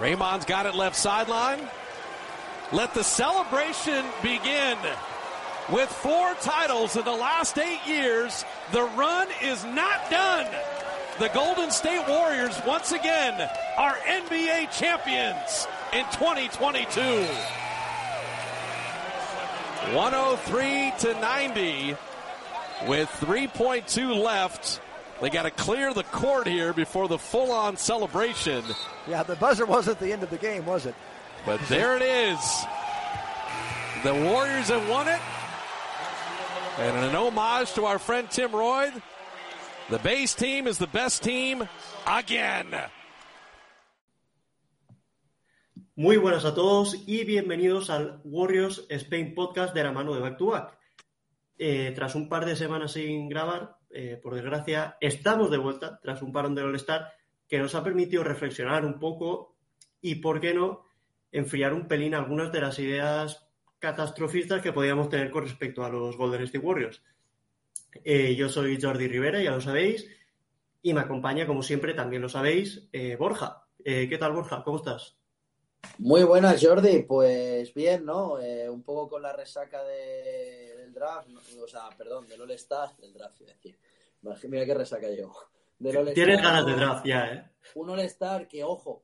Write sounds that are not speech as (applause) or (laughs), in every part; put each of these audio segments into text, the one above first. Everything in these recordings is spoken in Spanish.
Raymond's got it left sideline. Let the celebration begin. With four titles in the last eight years, the run is not done. The Golden State Warriors once again are NBA champions in 2022. 103 to 90 with 3.2 left. They got to clear the court here before the full-on celebration. Yeah, the buzzer wasn't the end of the game, was it? But there it is. The Warriors have won it. And an homage to our friend Tim Roy, the base team is the best team again. Muy buenas a todos y bienvenidos al Warriors Spain Podcast de la mano de Back to Back. Eh, tras un par de semanas sin grabar, eh, por desgracia, estamos de vuelta tras un parón del All-Star que nos ha permitido reflexionar un poco y, por qué no, enfriar un pelín algunas de las ideas catastrofistas que podíamos tener con respecto a los Golden State Warriors. Eh, yo soy Jordi Rivera, ya lo sabéis, y me acompaña, como siempre, también lo sabéis, eh, Borja. ¿Qué tal, Borja? ¿Cómo estás? Muy buenas, Jordi. Pues bien, ¿no? Eh, un poco con la resaca de, del draft, ¿no? o sea, perdón, del All-Star, del draft, decir. Mira qué resaca llevo. Tienes ganas de draft ya, ¿eh? Un All-Star que, ojo,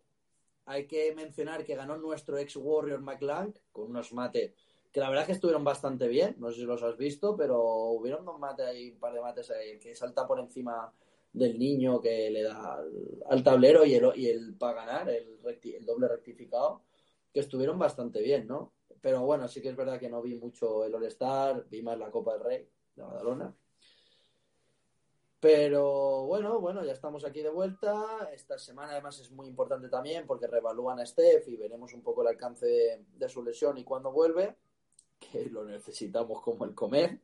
hay que mencionar que ganó nuestro ex Warrior McLang con unos mates que la verdad es que estuvieron bastante bien, no sé si los has visto, pero hubieron dos mates ahí, un par de mates ahí, que salta por encima del niño que le da al, tablero y el, el para ganar, el, doble rectificado, que estuvieron bastante bien, ¿no? Pero bueno, sí que es verdad que no vi mucho el All-Star, vi más la Copa del Rey de Badalona. Pero bueno, bueno, ya estamos aquí de vuelta. Esta semana además es muy importante también porque revalúan a Steph y veremos un poco el alcance de, su lesión y cuándo vuelve que lo necesitamos como el comer.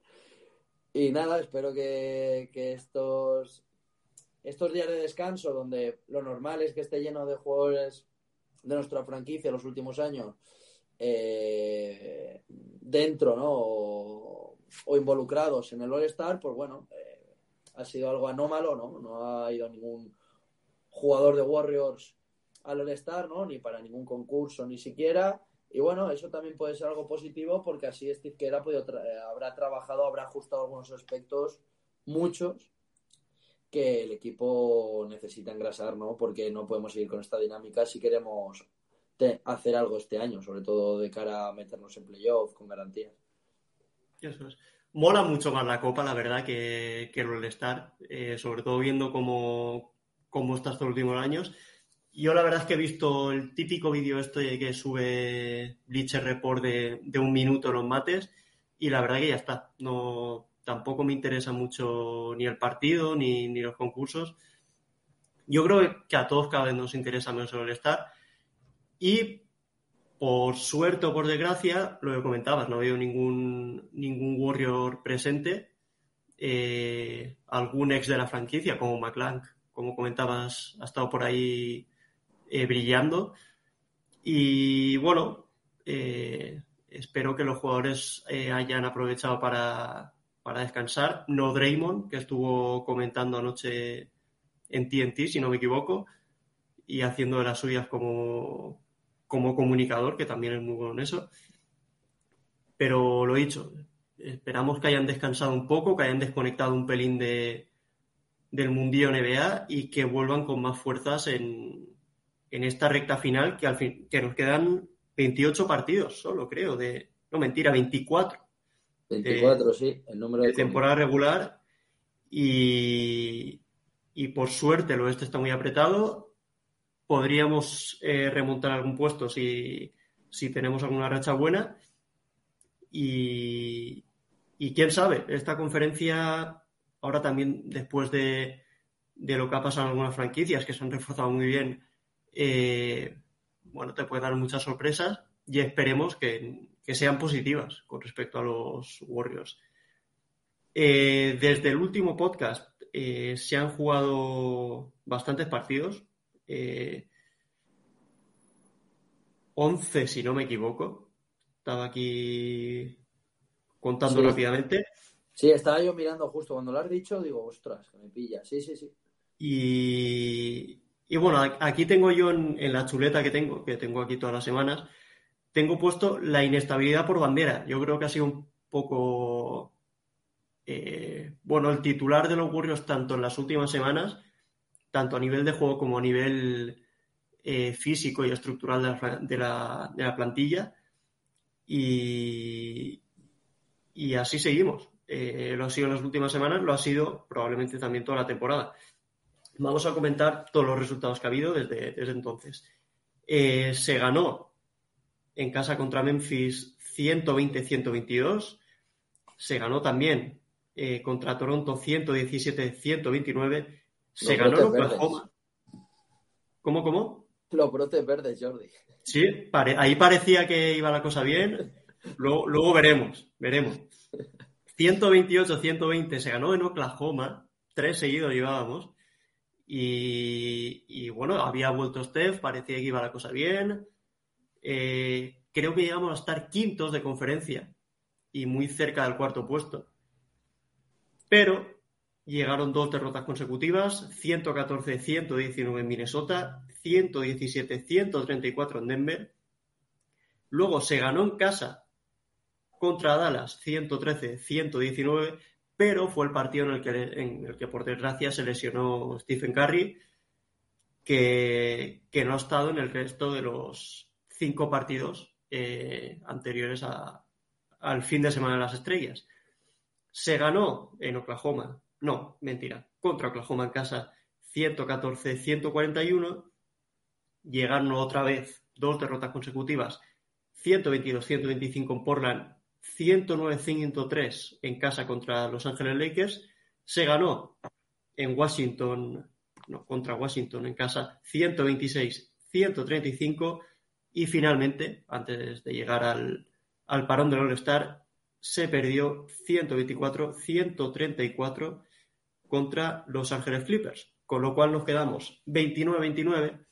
Y nada, espero que estos, estos días de descanso, donde lo normal es que esté lleno de jugadores de nuestra franquicia los últimos años, eh, dentro, ¿no? O, involucrados en el All-Star, pues bueno, eh, ha sido algo anómalo, ¿no? No ha ido ningún jugador de Warriors al All-Star, ¿no? Ni para ningún concurso, ni siquiera. Y bueno, eso también puede ser algo positivo porque así Steve Kerr ha habrá trabajado, habrá ajustado algunos aspectos, muchos, que el equipo necesita engrasar, ¿no? Porque no podemos seguir con esta dinámica si queremos hacer algo este año, sobre todo de cara a meternos en playoff con garantías. Eso es. Mola mucho más la Copa, la verdad, que, que el All-Star, eh, sobre todo viendo cómo, cómo está estos últimos años. Yo la verdad es que he visto el típico vídeo este que sube Bleacher Report de, de, un minuto los mates y la verdad que ya está. No, tampoco me interesa mucho ni el partido ni, ni los concursos. Yo creo que a todos cada vez nos interesa menos el estar y por suerte o por desgracia, lo que comentabas, no habido ningún, ningún Warrior presente. Eh, algún ex de la franquicia, como McClank, como comentabas, ha estado por ahí eh, brillando. Y bueno, eh, espero que los jugadores hayan aprovechado para, para, descansar. No Draymond, que estuvo comentando anoche en TNT, si no me equivoco, y haciendo de las suyas como, como comunicador, que también es muy bueno en eso. Pero lo dicho, esperamos que hayan descansado un poco, que hayan desconectado un pelín de, del mundillo NBA y que vuelvan con más fuerzas en, en esta recta final que al fin que nos quedan 28 partidos solo, creo, de no mentira, 24. 24, de, sí, el número de, de temporada regular y, y por suerte el oeste está muy apretado. Podríamos eh, remontar algún puesto si, si tenemos alguna racha buena. Y, y quién sabe, esta conferencia, ahora también después de, de lo que ha pasado en algunas franquicias que se han reforzado muy bien, eh, bueno, te puede dar muchas sorpresas y esperemos que, sean positivas con respecto a los Warriors. Eh, desde el último podcast eh, se han jugado bastantes partidos. 11, si no me equivoco. Estaba aquí contando rápidamente. Sí, estaba yo mirando justo cuando lo has dicho, digo, ostras, que me pilla. Sí, sí, sí. Y, y bueno, aquí tengo yo en, la chuleta que tengo, que tengo aquí todas las semanas, tengo puesto la inestabilidad por bandera. Yo creo que ha sido un poco, eh, bueno, el titular de los Warriors tanto en las últimas semanas, tanto a nivel de juego como a nivel eh, físico y estructural de la, de la, plantilla. Y, y, así seguimos. Eh, lo ha sido en las últimas semanas, lo ha sido probablemente también toda la temporada. Vamos a comentar todos los resultados que ha habido desde, desde entonces. Se ganó en casa contra Memphis 120-122. Se ganó también eh, contra Toronto 117-129. Se ganó en Oklahoma. ¿Cómo, cómo? Los brotes verdes, Jordi. Sí, ahí parecía que iba la cosa bien. Luego, luego veremos, veremos. 128-120 se ganó en Oklahoma. Tres seguidos llevábamos. Y, bueno, había vuelto Steph, parecía que iba la cosa bien. Eh, creo que llegamos a estar quintos de conferencia y muy cerca del cuarto puesto. Pero llegaron dos derrotas consecutivas, 114-119 en Minnesota, 117-134 en Denver. Luego se ganó en casa contra Dallas, 113-119 pero fue el partido en el que, en el que por desgracia se lesionó Stephen Curry, que, no ha estado en el resto de los cinco partidos eh, anteriores al fin de semana de las estrellas. Se ganó en Oklahoma, no, mentira, contra Oklahoma en casa 114-141. Llegaron otra vez dos derrotas consecutivas, 122-125 en Portland 109-103 en casa contra Los Ángeles Lakers. Se ganó en Washington, no, contra Washington en casa 126-135 y finalmente, antes de llegar al, al parón del All-Star, se perdió 124-134 contra Los Ángeles Clippers, con lo cual nos quedamos 29-29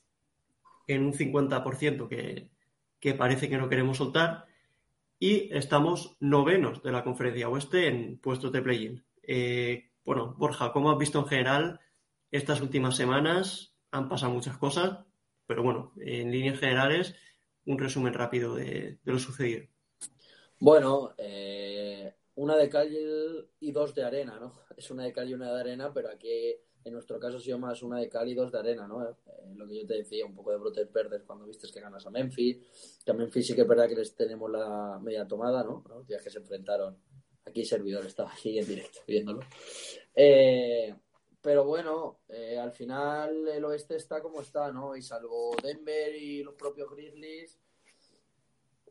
en un 50% que, que parece que no queremos soltar y estamos novenos de la conferencia oeste en puestos de play-in. Eh, bueno, Borja, ¿cómo has visto en general estas últimas semanas? Han pasado muchas cosas, pero bueno, en líneas generales, un resumen rápido de, lo sucedido. Bueno, eh, una de calle y dos de arena, ¿no? Es una de calle y una de arena, pero aquí en nuestro caso ha sido más una de cal y dos de arena, ¿no? Eh, lo que yo te decía, un poco de brotes verdes cuando viste que ganas a Memphis. Que a Memphis sí que es verdad que les tenemos la media tomada, ¿no? Los que se enfrentaron. Aquí servidor estaba aquí en directo viéndolo. Eh, pero bueno, eh, al final el oeste está como está, ¿no? Y salvo Denver y los propios Grizzlies.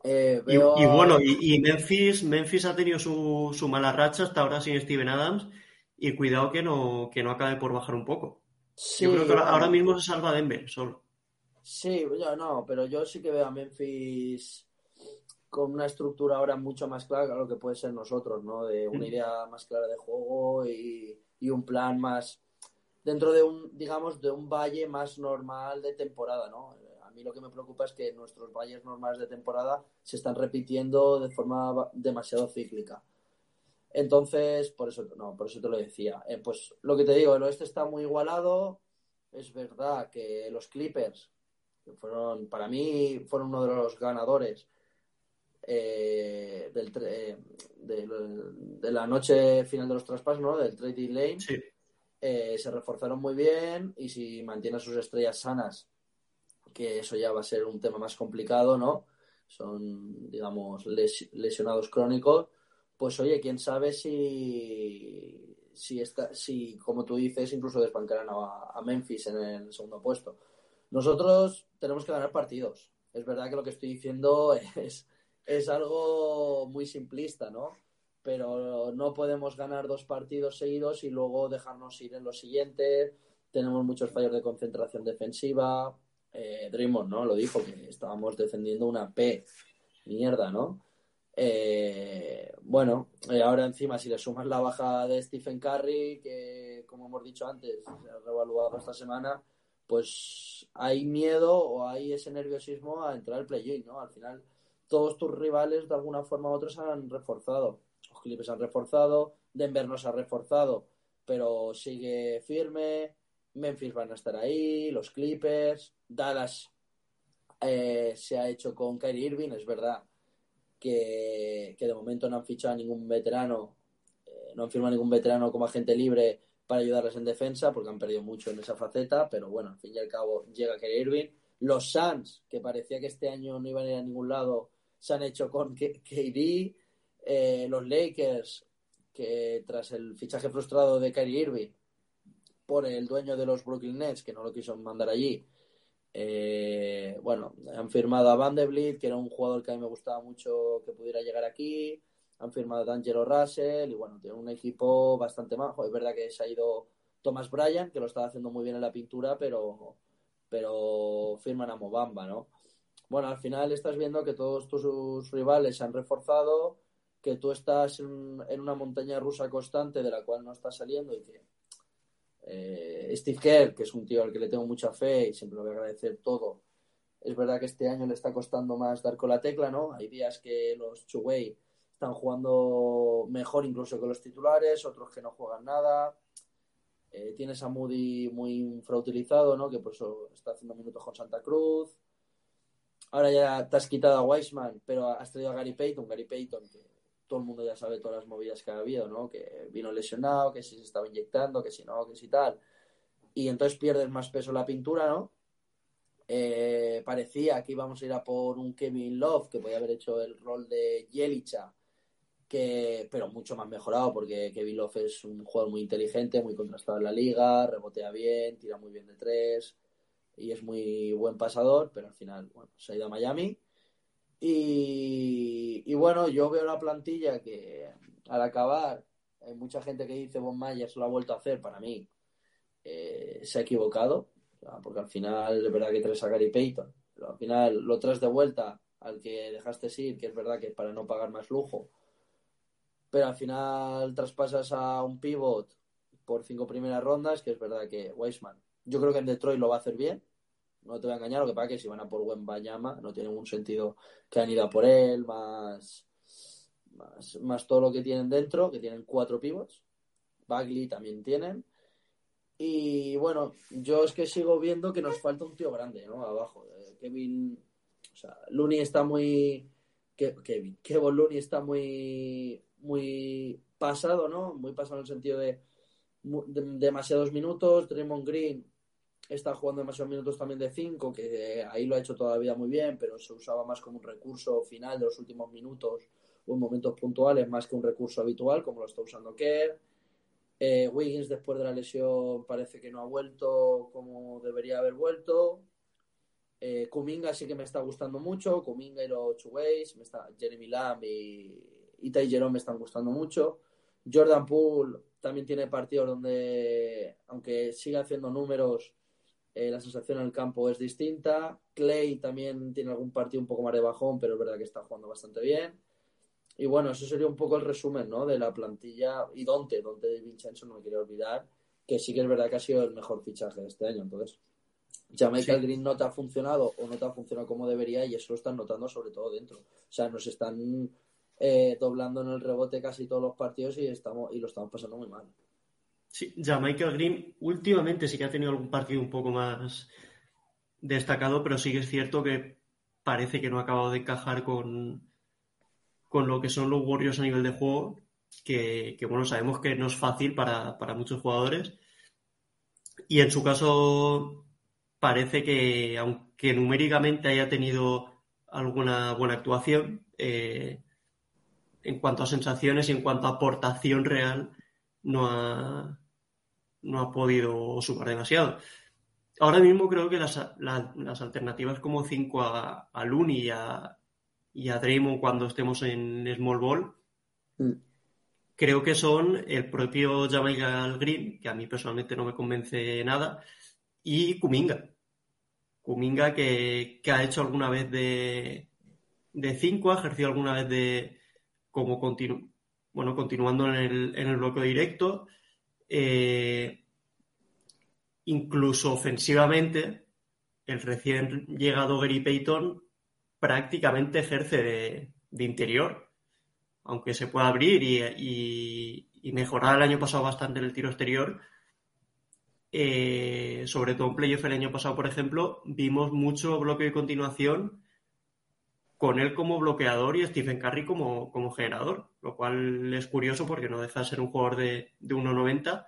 Y, bueno, y, Memphis, Memphis ha tenido su, su mala racha hasta ahora sin Steven Adams y cuidado que no, que no acabe por bajar un poco. yo creo que ahora, mismo se salva Denver solo. Sí, yo no, pero yo sí que veo a Memphis con una estructura ahora mucho más clara a lo que puede ser nosotros, ¿no? De una mm. idea más clara de juego y, un plan más dentro de un, digamos, de un valle más normal de temporada, ¿no? Mí lo que me preocupa es que nuestros valles normales de temporada se están repitiendo de forma demasiado cíclica. Entonces, por eso, no, por eso te lo decía. Eh, pues lo que te digo, el oeste está muy igualado. Es verdad que los Clippers, que fueron, para mí, fueron uno de los ganadores eh, del, eh, de, la noche final de los traspasos, ¿no? Del trading lane. se reforzaron muy bien y si mantienen sus estrellas sanas, que eso ya va a ser un tema más complicado, ¿no? Son, digamos, lesionados crónicos pues oye, quién sabe si, si, está, si como tú dices, incluso desbancarán a, Memphis en el segundo puesto. Nosotros tenemos que ganar partidos. Es verdad que lo que estoy diciendo (laughs) es, es algo muy simplista, ¿no? Pero no podemos ganar dos partidos seguidos y luego dejarnos ir en los siguientes. Tenemos muchos fallos de concentración defensiva. Eh, ¿no? Lo dijo, que estábamos defendiendo una P. Mierda, ¿no? Eh, bueno, eh, ahora encima, si le sumas la baja de Stephen Curry, que como hemos dicho antes, se ha revaluado esta semana, pues hay miedo o hay ese nerviosismo a entrar al play-in, ¿no? Al final, todos tus rivales de alguna forma u otra se han reforzado. Los Clippers han reforzado, Denver no se ha reforzado, pero sigue firme. Memphis van a estar ahí, los Clippers, Dallas eh, se ha hecho con Kyrie Irving, es verdad que, de momento no han fichado a ningún veterano, eh, no han firmado ningún veterano como agente libre para ayudarles en defensa, porque han perdido mucho en esa faceta, pero bueno, al fin y al cabo llega Kyrie Irving. Los Suns, que parecía que este año no iban a ir a ningún lado, se han hecho con KD. Eh, los Lakers, que tras el fichaje frustrado de Kyrie Irving por el dueño de los Brooklyn Nets, que no lo quiso mandar allí, eh, bueno, han firmado a Vanderbilt, que era un jugador que a mí me gustaba mucho que pudiera llegar aquí. Han firmado a D'Angelo Russell y bueno, tiene un equipo bastante majo. Es verdad que se ha ido Thomas Bryan, que lo estaba haciendo muy bien en la pintura, pero, pero firman a Mobamba, ¿no? Bueno, al final estás viendo que todos tus rivales se han reforzado, que tú estás en, en una montaña rusa constante de la cual no estás saliendo y que eh, Steve Kerr, que es un tío al que le tengo mucha fe y siempre lo voy a agradecer todo. Es verdad que este año le está costando más dar con la tecla, ¿no? Hay días que los Chuwei están jugando mejor incluso que los titulares, otros que no juegan nada. Eh, tienes a Moody muy infrautilizado, ¿no? Que por eso está haciendo minutos con Santa Cruz. Ahora ya te has quitado a Weisman, pero has traído a Gary Payton. Gary Payton, que todo el mundo ya sabe todas las movidas que ha habido, ¿no? Que vino lesionado, que si se estaba inyectando, que si no, que si tal. Y entonces pierdes más peso la pintura, ¿no? Eh, parecía que íbamos a ir a por un Kevin Love, que podía haber hecho el rol de Yelicha, que, pero mucho más mejorado, porque Kevin Love es un jugador muy inteligente, muy contrastado en la liga, rebotea bien, tira muy bien de tres y es muy buen pasador, pero al final, bueno, se ha ido a Miami y, bueno, yo veo la plantilla que al acabar, hay mucha gente que dice Von Myers lo ha vuelto a hacer, para mí eh, se ha equivocado, porque al final es verdad que traes a Gary Payton, pero al final lo traes de vuelta al que dejaste ir, que es verdad que es para no pagar más lujo, pero al final traspasas a un pivot por cinco primeras rondas, que es verdad que Weisman, yo creo que en Detroit lo va a hacer bien, no te voy a engañar, lo que pasa es que si van a por buen Bayama, no tiene ningún sentido que han ido a por él, más, más, todo lo que tienen dentro, que tienen cuatro pivots. Bagley también tienen. Y bueno, yo es que sigo viendo que nos falta un tío grande, ¿no? Abajo. Eh, Kevin, o sea, Looney está muy. Kevin, (laughs) Kevin Looney está muy, muy pasado, ¿no? Muy pasado en el sentido de, de demasiados minutos. Draymond Green está jugando demasiados minutos también de 5, que ahí lo ha hecho todavía muy bien, pero se usaba más como un recurso final de los últimos minutos o en momentos puntuales más que un recurso habitual, como lo está usando Kerr. Eh, Wiggins después de la lesión parece que no ha vuelto como debería haber vuelto. Eh, Kuminga sí que me está gustando mucho. Kuminga y los me está, Jeremy Lamb y, y me están gustando mucho. Jordan Poole también tiene partidos donde, aunque siga haciendo números, eh, la sensación en el campo es distinta. Clay también tiene algún partido un poco más de bajón, pero es verdad que está jugando bastante bien. Y bueno, eso sería un poco el resumen ¿no? de la plantilla. Y Donte, Donte de Vincenzo, no me quiero olvidar, que sí que es verdad que ha sido el mejor fichaje de este año. Entonces, ya Michael Green no te ha funcionado o no te ha funcionado como debería y eso lo están notando sobre todo dentro. O sea, nos están eh, doblando en el rebote casi todos los partidos y, estamos, y lo estamos pasando muy mal. Sí, ya Michael Green últimamente sí que ha tenido algún partido un poco más destacado, pero sí que es cierto que parece que no ha acabado de encajar con, con lo que son los Warriors a nivel de juego, que, bueno, sabemos que no es fácil para, muchos jugadores. Y en su caso parece que, aunque numéricamente haya tenido alguna buena actuación, eh, en cuanto a sensaciones y en cuanto a aportación real, no ha, no ha podido sumar demasiado. Ahora mismo creo que las, alternativas como 5 a, a Looney y a, y a Draymond cuando estemos en Small Ball, mm. creo que son el propio Jamal Green, que a mí personalmente no me convence nada, y Kuminga. Kuminga que, ha hecho alguna vez de, de cinco, ha ejercido alguna vez de como continu, bueno, continuando en el, en el bloqueo directo. Eh, incluso ofensivamente, el recién llegado Gary Payton prácticamente ejerce de, interior, aunque se pueda abrir y, y, mejorar el año pasado bastante el tiro exterior. Eh, sobre todo en playoff el año pasado, por ejemplo, vimos mucho bloqueo y continuación con él como bloqueador y Stephen Curry como, como generador, lo cual es curioso porque no deja de ser un jugador de, de 1,90,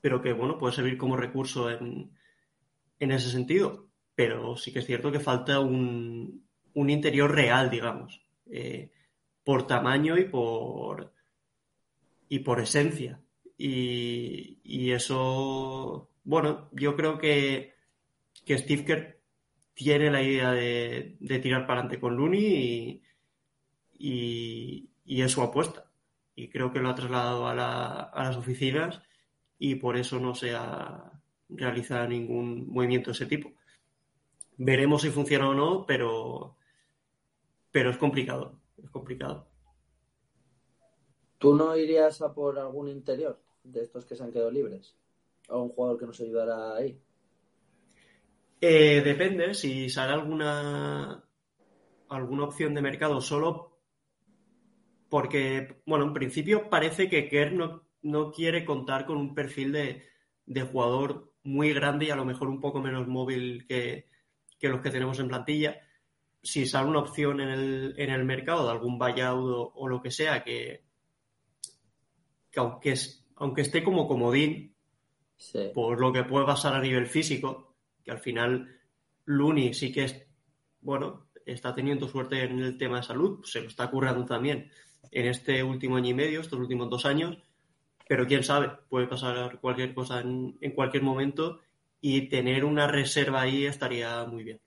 pero que bueno, puede servir como recurso en, en ese sentido. Pero sí que es cierto que falta un, un interior real, digamos, eh, por tamaño y por, y por esencia. Y, y, eso, bueno, yo creo que, que Steve Kerr tiene la idea de, tirar para adelante con Looney y, es su apuesta. Y creo que lo ha trasladado a, a, las oficinas y por eso no se ha realizado ningún movimiento de ese tipo. Veremos si funciona o no, pero, pero es complicado. Es complicado. ¿Tú no irías a por algún interior de estos que se han quedado libres? ¿A un jugador que nos ayudara ahí? Eh, depende, si sale alguna alguna opción de mercado solo porque, bueno, en principio parece que Kerr no, quiere contar con un perfil de, jugador muy grande y a lo mejor un poco menos móvil que, los que tenemos en plantilla. Si sale una opción en el, en el mercado de algún buyout o, lo que sea que, que aunque, aunque esté como comodín, por lo que puede pasar a nivel físico, que al final Luni sí que es, bueno, está teniendo suerte en el tema de salud, se lo está currando también en este último año y medio, estos últimos dos años, pero quién sabe, puede pasar cualquier cosa en, cualquier momento y tener una reserva ahí estaría muy bien.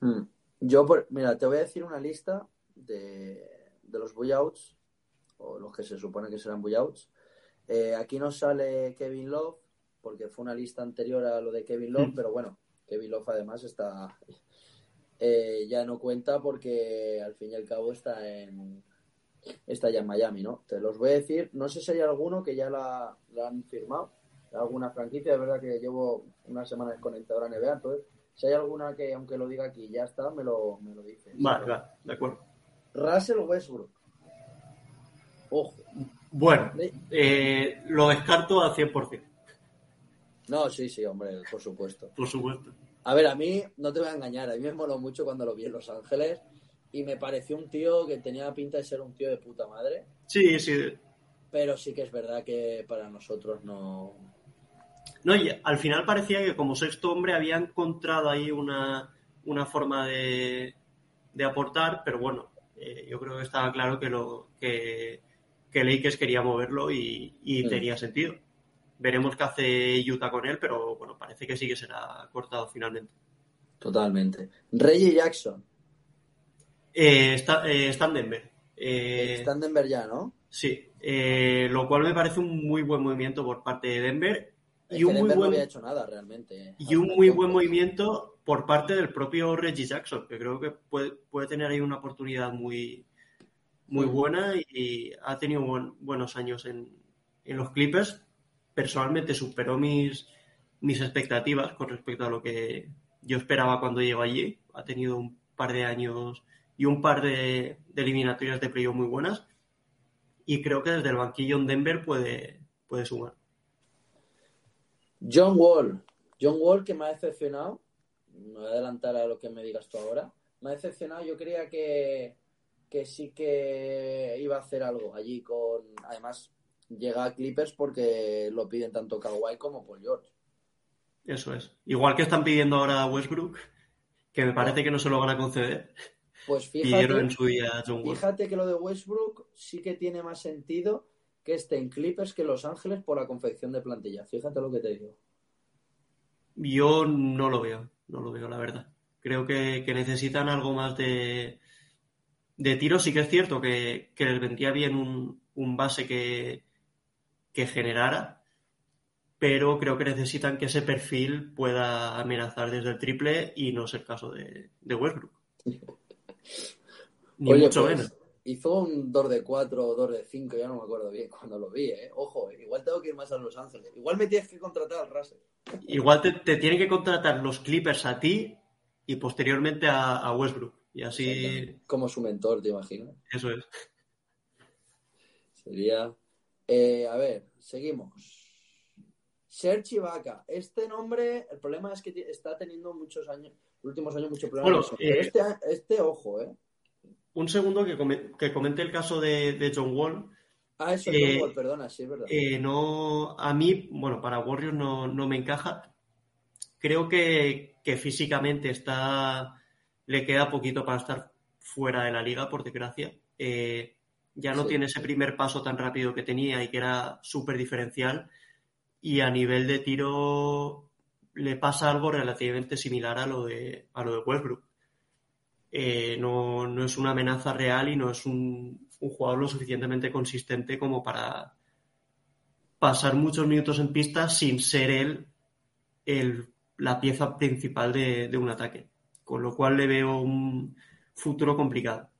Hmm. Yo, mira, te voy a decir una lista de, los buyouts, o los que se supone que serán buyouts. Eh, aquí nos sale Kevin Love, porque fue una lista anterior a lo de Kevin Love, mm. pero bueno, Kevin Love además está eh, ya no cuenta porque al fin y al cabo está en está ya en Miami, ¿no? Te los voy a decir, no sé si hay alguno que ya la, han firmado, alguna franquicia, de verdad que llevo una semana desconectado a la NBA, entonces si hay alguna que aunque lo diga aquí ya está, me lo, me lo dice. Vale, de acuerdo. Russell Westbrook. Ojo. Bueno, eh, lo descarto al 100%. No, sí, sí, hombre, por supuesto. Por supuesto. A ver, a mí, no te voy a engañar, a mí me moló mucho cuando lo vi en Los Ángeles y me pareció un tío que tenía pinta de ser un tío de puta madre. Sí, sí. Pero sí que es verdad que para nosotros no. No, y al final parecía que como sexto hombre había encontrado ahí una, una forma de, de aportar, pero bueno, eh, yo creo que estaba claro que lo que, que Lakers quería moverlo y, y mm. tenía sentido. Veremos qué hace Utah con él, pero bueno, parece que sí que será cortado finalmente. Totalmente. Reggie Jackson. Eh, está, eh, está, en Denver. Eh, está en Denver ya, ¿no? Sí, lo cual me parece un muy buen movimiento por parte de Denver. y un muy buen, no había hecho nada realmente. Y un muy buen movimiento por parte del propio Reggie Jackson, que creo que puede, puede tener ahí una oportunidad muy, muy mm. buena y, ha tenido buenos años en, en los Clippers personalmente superó mis, mis expectativas con respecto a lo que yo esperaba cuando llegó allí. Ha tenido un par de años y un par de, eliminatorias de playoff muy buenas. Y creo que desde el banquillo en Denver puede, puede sumar. John Wall. John Wall que me ha decepcionado. Me voy a adelantar a lo que me digas tú ahora. Me ha decepcionado. Yo creía que, que sí que iba a hacer algo allí con. Además, llega a Clippers porque lo piden tanto Kawhi como Paul George. Eso es. Igual que están pidiendo ahora a Westbrook, que me parece que no se lo van a conceder. Pues fíjate, fíjate que lo de Westbrook sí que tiene más sentido que esté en Clippers que en Los Ángeles por la confección de plantilla. Fíjate lo que te digo. Yo no lo veo, no lo veo, la verdad. Creo que, necesitan algo más de, de tiro. Sí que es cierto que, les vendría bien un base que, que generara, pero creo que necesitan que ese perfil pueda amenazar desde el triple y no es el caso de, de Westbrook. Ni Oye, mucho pues, menos. Hizo un 2 de 4 o 2 de 5, ya no me acuerdo bien cuando lo vi, ¿eh? Ojo, eh, igual tengo que ir más a Los Ángeles. Igual me tienes que contratar al Russell. Igual te, te tienen que contratar los Clippers a ti y posteriormente a, a Westbrook. Y así, Como su mentor, te imagino. eso es. Sería. Eh, a ver, seguimos. Serge Ibaka. Este nombre, el problema es que está teniendo muchos años, últimos años, muchos problemas. Bueno, eh, este, este, ojo, ¿eh? Un segundo que, come- que comente el caso de, de John Wall. Ah, eso es Eh, John Wall, perdona, sí, es verdad. No, a mí, bueno, para Warriors no, no me encaja. Creo que, que físicamente está, le queda poquito para estar fuera de la liga, por desgracia. Eh, ya no Sí. tiene ese primer paso tan rápido que tenía y que era súper diferencial. Y a nivel de tiro le pasa algo relativamente similar a lo de, a lo de Westbrook. Eh, no, no es una amenaza real y no es un, un jugador lo suficientemente consistente como para pasar muchos minutos en pista sin ser él el- la pieza principal de, de un ataque. Con lo cual le veo un futuro complicado.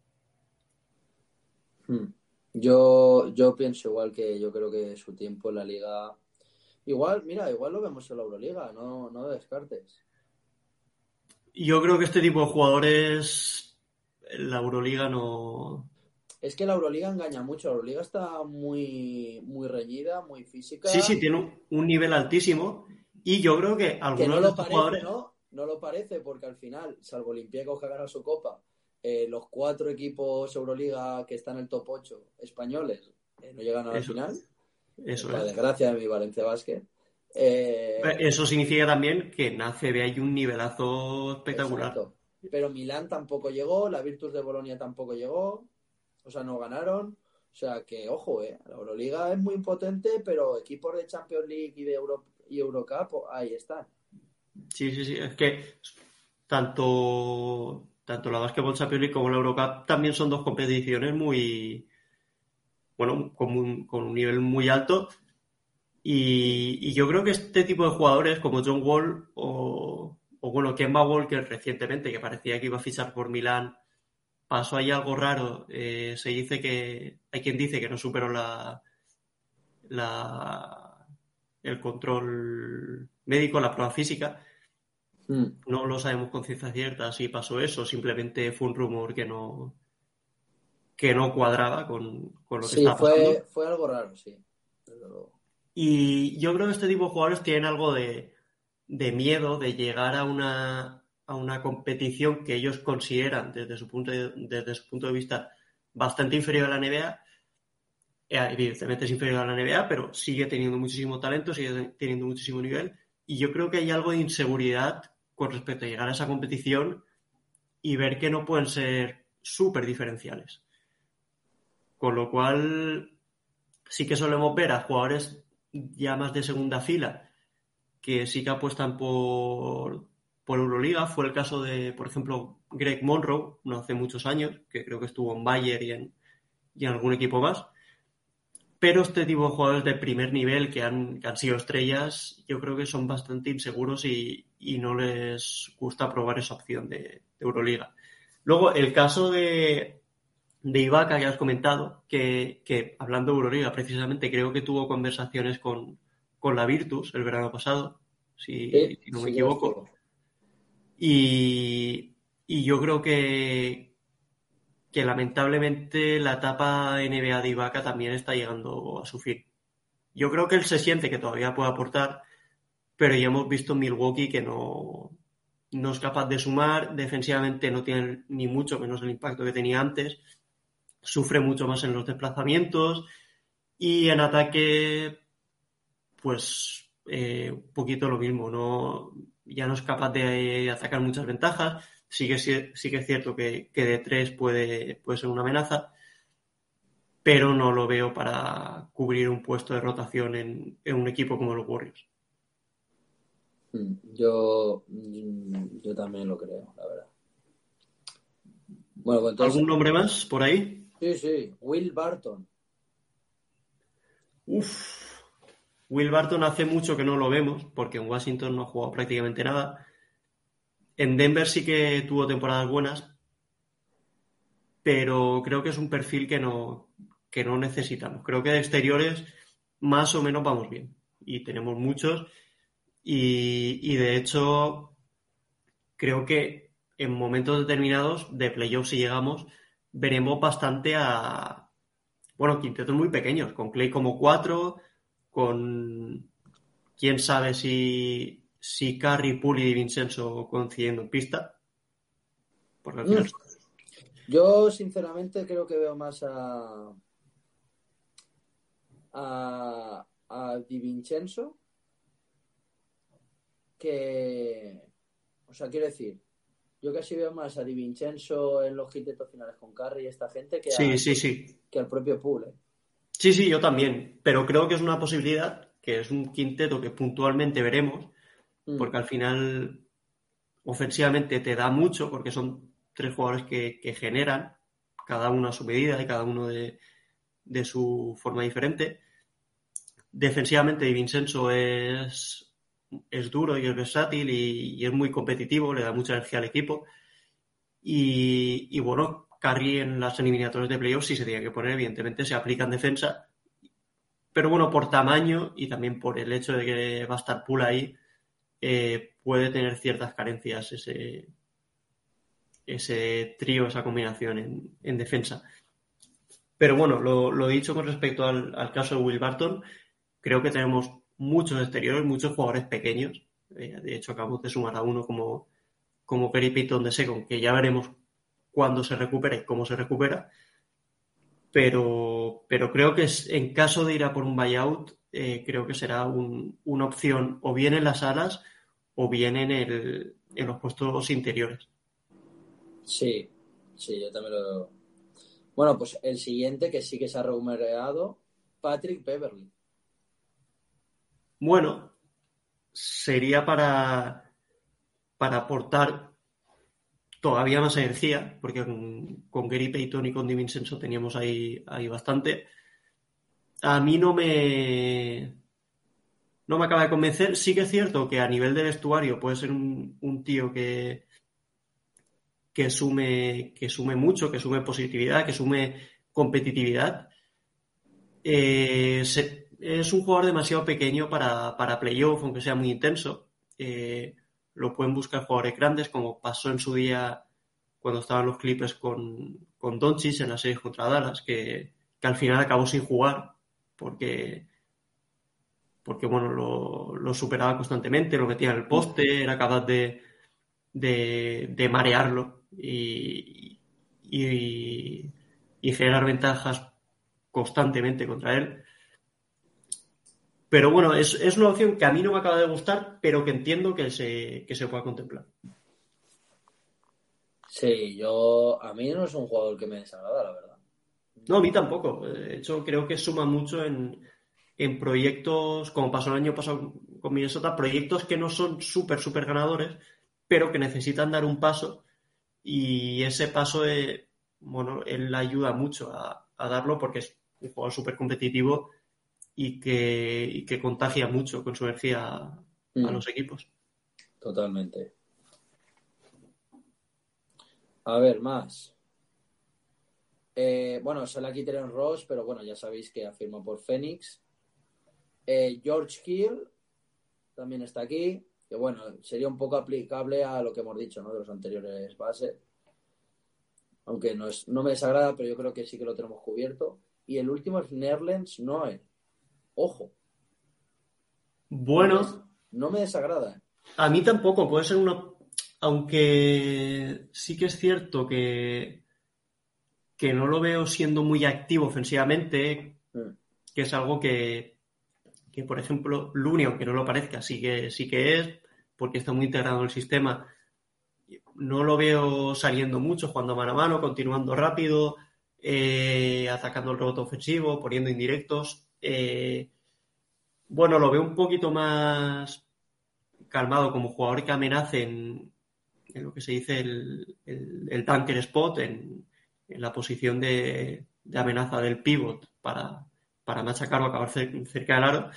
Hmm. Yo, yo pienso igual que yo creo que su tiempo en la liga. Igual, mira, igual lo vemos en la Euroliga, no, no descartes. Yo creo que este tipo de jugadores la Euroliga no. Es que la Euroliga engaña mucho, la Euroliga está muy, muy reñida, muy física. Sí, sí, tiene un, un nivel altísimo. Y yo creo que Que algunos no de lo estos parece, jugadores. ¿no? No lo parece porque al final, salvo Olympiacos que ha ganado su copa, eh, los cuatro equipos Euroliga que están en el top 8 españoles eh, no llegan a la Eso final. Eso la es. desgracia de mi Valencia Basket. Eh, Eso significa también que en ACB hay un nivelazo espectacular. exacto. Pero Milán tampoco llegó, la Virtus de Bolonia tampoco llegó, o sea, no ganaron. O sea que, ojo, eh, la Euroliga es muy potente, pero equipos de Champions League y de Euro y Eurocup, ahí están. Sí, sí, sí. Es que tanto, tanto la Basketball Champions League como la Eurocup también son dos competiciones muy, bueno, con un, con un nivel muy alto. Y, yo creo que este tipo de jugadores como John Wall o, o bueno, Kemba Walker recientemente, que parecía que iba a fichar por Milán, pasó ahí algo raro. Eh, se dice que, hay quien dice que no superó la, la, el control médico, la prueba física. Hmm. No lo sabemos con ciencia cierta si pasó eso, simplemente fue un rumor que no que no cuadraba con, con lo que Sí, estaba pasando. fue, fue algo raro, sí. Y yo creo que este tipo de jugadores tienen algo de, de miedo de llegar a una, a una competición que ellos consideran desde su punto de, desde su punto de vista bastante inferior a la NBA. Eh, Evidentemente es inferior a la NBA, pero sigue teniendo muchísimo talento, sigue teniendo muchísimo nivel. Y yo creo que hay algo de inseguridad con respecto a llegar a esa competición y ver que no pueden ser súper diferenciales. Con lo cual, sí que solemos ver a jugadores ya más de segunda fila que sí que apuestan por, por Euroliga. Fue el caso de, por ejemplo, Greg Monroe, no hace muchos años, que creo que estuvo en Bayer y en, y en algún equipo más. Pero este tipo de jugadores de primer nivel que han, que han sido estrellas, yo creo que son bastante inseguros y, y no les gusta probar esa opción de, de Euroliga. Luego, el caso de, de Ibaka que has comentado, que, que, hablando de Euroliga, precisamente creo que tuvo conversaciones con, con la Virtus el verano pasado, si, no me sí, equivoco. Y, y yo creo que, que lamentablemente la etapa NBA de Ibaka también está llegando a su fin. Yo creo que él se siente que todavía puede aportar, pero ya hemos visto Milwaukee que no, no es capaz de sumar, defensivamente no tiene ni mucho menos el impacto que tenía antes, sufre mucho más en los desplazamientos y en ataque, pues eh, un poquito lo mismo, no, ya no es capaz de atacar muchas ventajas, sí que, sí que es cierto que, que de tres puede, puede ser una amenaza, pero no lo veo para cubrir un puesto de rotación en, en un equipo como los Warriors. Hmm, Yo, mm, yo también lo creo, la verdad. Bueno, entonces, ¿Algún nombre más por ahí? sí, sí, Will Barton. Uf, Will Barton hace mucho que no lo vemos, porque en Washington no ha jugado prácticamente nada. En Denver sí que tuvo temporadas buenas, pero creo que es un perfil que no, que no necesitamos. Creo que de exteriores más o menos vamos bien. Y tenemos muchos. Y, de hecho, creo que en momentos determinados de playoffs, si llegamos, veremos bastante a, bueno, quintetos muy pequeños, con Clay como cuatro, con quién sabe si, si Curry, Puli y Vincenzo coincidiendo en pista. Mm. Yo, sinceramente, creo que veo más a, a, a Di Vincenzo que. O sea, quiero decir, yo casi veo más a Di Vincenzo en los quintetos finales con Curry y esta gente que, sí, sí, sí. que al propio Pool. ¿eh? Sí, sí, yo también. Pero creo que es una posibilidad, que es un quinteto que puntualmente veremos, mm. porque al final ofensivamente te da mucho, porque son tres jugadores que, generan, cada uno a su medida y cada uno de, su forma diferente. Defensivamente, Di es, es duro y es versátil y, es muy competitivo, le da mucha energía al equipo. Y, bueno, Curry en las eliminatorias de playoffs sí se tiene que poner, evidentemente se aplica en defensa. Pero bueno, por tamaño y también por el hecho de que va a estar Pool ahí, eh, puede tener ciertas carencias ese, ese trío, esa combinación en, defensa. Pero bueno, lo, dicho con respecto al, caso de Will Barton, creo que tenemos muchos exteriores, muchos jugadores pequeños. Eh, de hecho, acabamos de sumar a uno como, como Kerry Payton de Second, que ya veremos cuándo se recupera y cómo se recupera. Pero, pero creo que es, en caso de ir a por un buyout, eh, creo que será una opción o bien en las alas o bien en, el, en los puestos interiores. Sí, sí, yo también lo. Bueno, pues el siguiente que sí que se ha rumoreado, Patrick Beverly. Bueno, sería para, para aportar todavía más energía, porque con, Gary Payton y con Di teníamos ahí, ahí bastante. A mí no me, no me acaba de convencer. Sí que es cierto que a nivel de vestuario puede ser un, tío que, que, sume, que sume mucho, que sume positividad, que sume competitividad. Eh, es un jugador demasiado pequeño para, para playoff, aunque sea muy intenso. Eh, lo pueden buscar jugadores grandes, como pasó en su día cuando estaban los Clippers con, con Doncic en la serie contra Dallas, que, al final acabó sin jugar, porque, porque bueno, lo, superaba constantemente, lo metía en el poste, era capaz de, de, marearlo y, y, y generar ventajas constantemente contra él. Pero bueno, es, una opción que a mí no me acaba de gustar, pero que entiendo que se, que se pueda contemplar. Sí, yo. A mí no es un jugador que me desagrada, la verdad. No, a mí tampoco. De hecho, creo que suma mucho en, proyectos, como pasó el año pasado con Minnesota, proyectos que no son súper, súper ganadores, pero que necesitan dar un paso. Y ese paso, eh, bueno, él ayuda mucho a, a darlo porque es un jugador súper competitivo y que, que contagia mucho con su energía a, mm. los equipos. Totalmente. A ver, más. Eh, bueno, sale aquí Teren Ross, pero bueno, ya sabéis que afirma por Phoenix. Eh, George Kill también está aquí, que bueno, sería un poco aplicable a lo que hemos dicho, ¿no? De los anteriores bases. Aunque no, es, no me desagrada, pero yo creo que sí que lo tenemos cubierto. Y el último es Nerlens Noe. Ojo. Bueno. No me, desagrada. A mí tampoco, puede ser uno. Aunque sí que es cierto que, que no lo veo siendo muy activo ofensivamente, mm. que es algo que, que, por ejemplo, Luni, aunque no lo parezca, sí que, sí que es, porque está muy integrado en el sistema. No lo veo saliendo mucho, jugando mano a mano, continuando rápido, eh, atacando el rebote ofensivo, poniendo indirectos. Eh, bueno, lo veo un poquito más calmado como jugador que amenace en, lo que se dice el, el, tanker spot, en, la posición de, amenaza del pivot para, para machacarlo, acabar cerca del aro.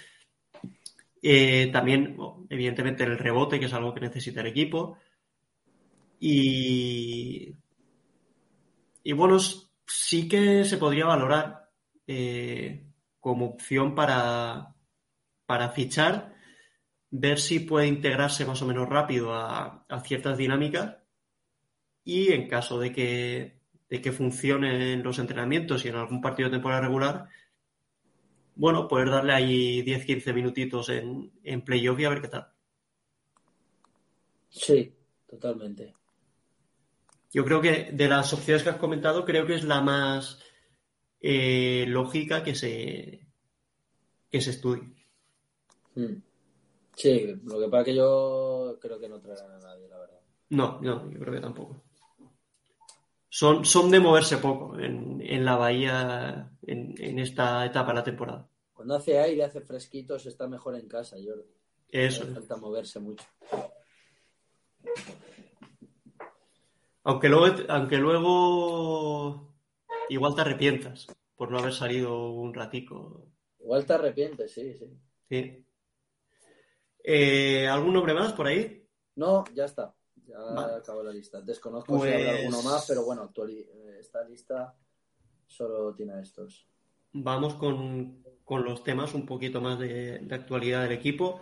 Eh, también, evidentemente, el rebote, que es algo que necesita el equipo. Y, y bueno, sí que se podría valorar eh, como opción para, para fichar, ver si puede integrarse más o menos rápido a, ciertas dinámicas y en caso de que, de que funcionen los entrenamientos y en algún partido de temporada regular, bueno, poder darle ahí 10-15 minutitos en, en playoff y a ver qué tal. Sí, totalmente. Yo creo que de las opciones que has comentado, creo que es la más eh, lógica que se, que se estudie. Hmm. Sí, lo que pasa es que yo creo que no traerán a nadie, la verdad. No, no, yo creo que tampoco. Son, son de moverse poco en, en la bahía en, en, esta etapa de la temporada. Cuando hace aire, hace fresquito, se está mejor en casa, Jordi. Eso. No falta moverse mucho. Aunque luego, aunque luego igual te arrepientas por no haber salido un ratico. Igual te arrepientes, sí, sí. Sí. Eh, ¿Algún nombre más por ahí? No, ya está. Ya vale. acabó la lista. Desconozco pues... si habrá alguno más, pero bueno, esta lista solo tiene estos. Vamos con, con los temas un poquito más de, de, actualidad del equipo.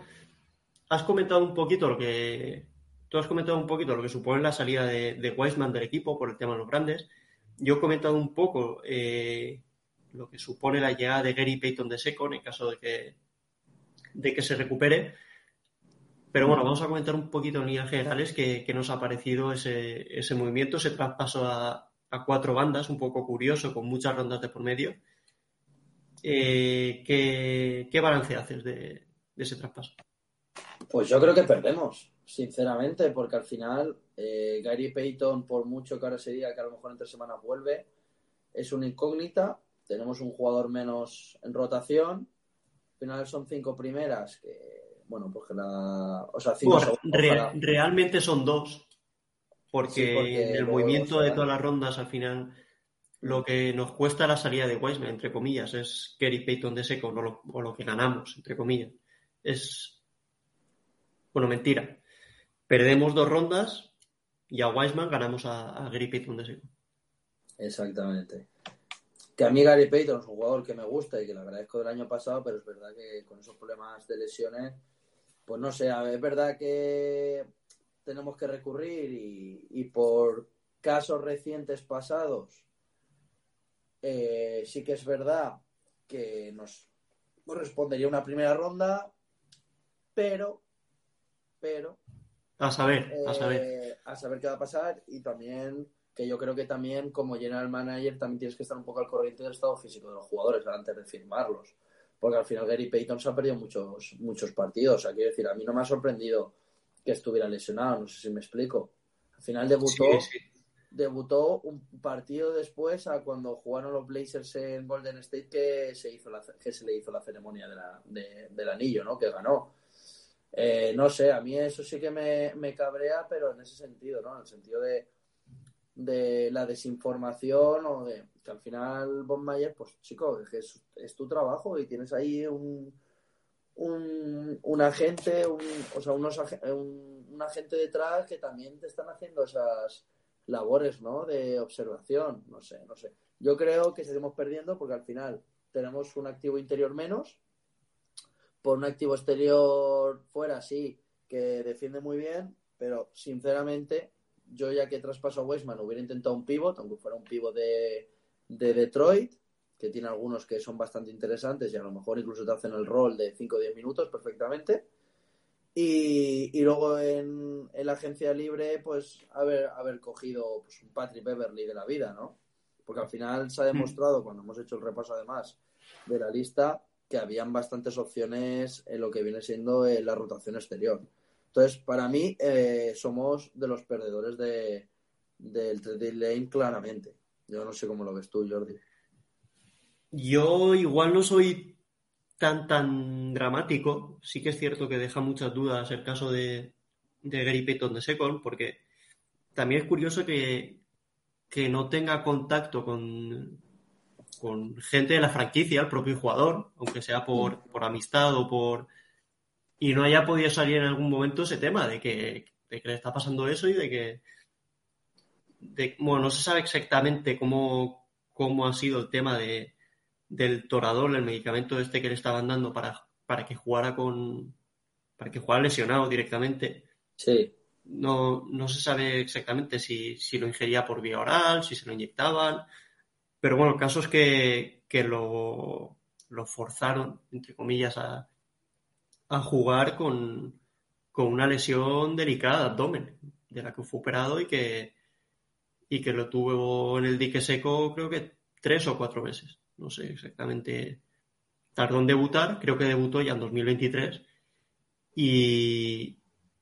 Has comentado un poquito lo que. Tú has comentado un poquito lo que supone la salida de, de Weisman del equipo por el tema de los grandes. Yo he comentado un poco eh, lo que supone la llegada de Gary Payton de Secon en caso de que, que se recupere. Pero bueno, vamos a comentar un poquito en líneas generales qué, qué nos ha parecido ese, movimiento, ese traspaso a, cuatro bandas, un poco curioso, con muchas rondas de por medio. Eh, ¿qué, ¿qué, balance haces de, ese traspaso? Pues yo creo que perdemos, sinceramente, porque al final eh, Gary Payton, por mucho que ahora se diga que a lo mejor en tres semanas vuelve, es una incógnita. Tenemos un jugador menos en rotación. Al final son cinco primeras que bueno, porque la. O sea, cinco realmente son dos. Porque, sí, porque el movimiento de todas las rondas, al final, lo que nos cuesta la salida de Wiseman, entre comillas, es Kerry Payton de seco, o lo, o lo que ganamos, entre comillas. Es. Bueno, mentira. Perdemos dos rondas y a Wiseman ganamos a, a Gary Payton de. Exactamente que a mí Gary Payton es un jugador que me gusta y que le agradezco del año pasado, pero es verdad que con esos problemas de lesiones, pues no sé, es verdad que tenemos que recurrir y, y por casos recientes pasados, eh, sí que es verdad que nos correspondería una primera ronda, pero, pero... A saber, a eh, saber. A saber qué va a pasar y también que yo creo que también como general manager también tienes que estar un poco al corriente del estado físico de los jugadores antes de firmarlos. Porque al final Gary Payton se ha perdido muchos, muchos partidos. O sea, quiero decir, a mí no me ha sorprendido que estuviera lesionado, no sé si me explico. Al final debutó, sí, sí. debutó un partido después a cuando jugaron los Blazers en Golden State que se, hizo la, que se le hizo la ceremonia de la, de, del anillo, ¿no? Que ganó. Eh, no sé, a mí eso sí que me, me cabrea, pero en ese sentido, ¿no? En el sentido de de la desinformación o de que al final Von Mayer, pues chico, es, es, tu trabajo y tienes ahí un, un, un agente, un, o sea, unos, un, un, agente detrás que también te están haciendo esas labores, ¿no? De observación, no sé, no sé. Yo creo que seguimos perdiendo porque al final tenemos un activo interior menos, por un activo exterior fuera, sí, que defiende muy bien, pero sinceramente yo ya que traspaso a Weisman hubiera intentado un pivot, aunque fuera un pivot de, de Detroit, que tiene algunos que son bastante interesantes y a lo mejor incluso te hacen el rol de 5 o 10 minutos perfectamente. Y, y luego en, en, la agencia libre, pues haber, haber cogido pues, un Patrick Beverly de la vida, ¿no? Porque al final se ha demostrado, cuando hemos hecho el repaso además de la lista, que habían bastantes opciones en lo que viene siendo la rotación exterior. Entonces, para mí, eh, somos de los perdedores de, del trade lane claramente. Yo no sé cómo lo ves tú, Jordi. Yo igual no soy tan tan dramático. Sí que es cierto que deja muchas dudas el caso de, de Gary Payton de Second, porque también es curioso que, que no tenga contacto con, con gente de la franquicia, el propio jugador, aunque sea por, por amistad o por y no haya podido salir en algún momento ese tema de que, de que le está pasando eso y de que, de, bueno, no se sabe exactamente cómo, cómo ha sido el tema de, del torador, el medicamento este que le estaban dando para, para que jugara con, para que jugara lesionado directamente. Sí. No, no se sabe exactamente si, si lo ingería por vía oral, si se lo inyectaban, pero bueno, el caso es que, que lo, lo forzaron, entre comillas, a, a jugar con, con una lesión delicada de abdomen, de la que fue operado y que, y que lo tuvo en el dique seco creo que tres o cuatro meses. No sé exactamente. Tardó en debutar, creo que debutó ya en 2023. Y,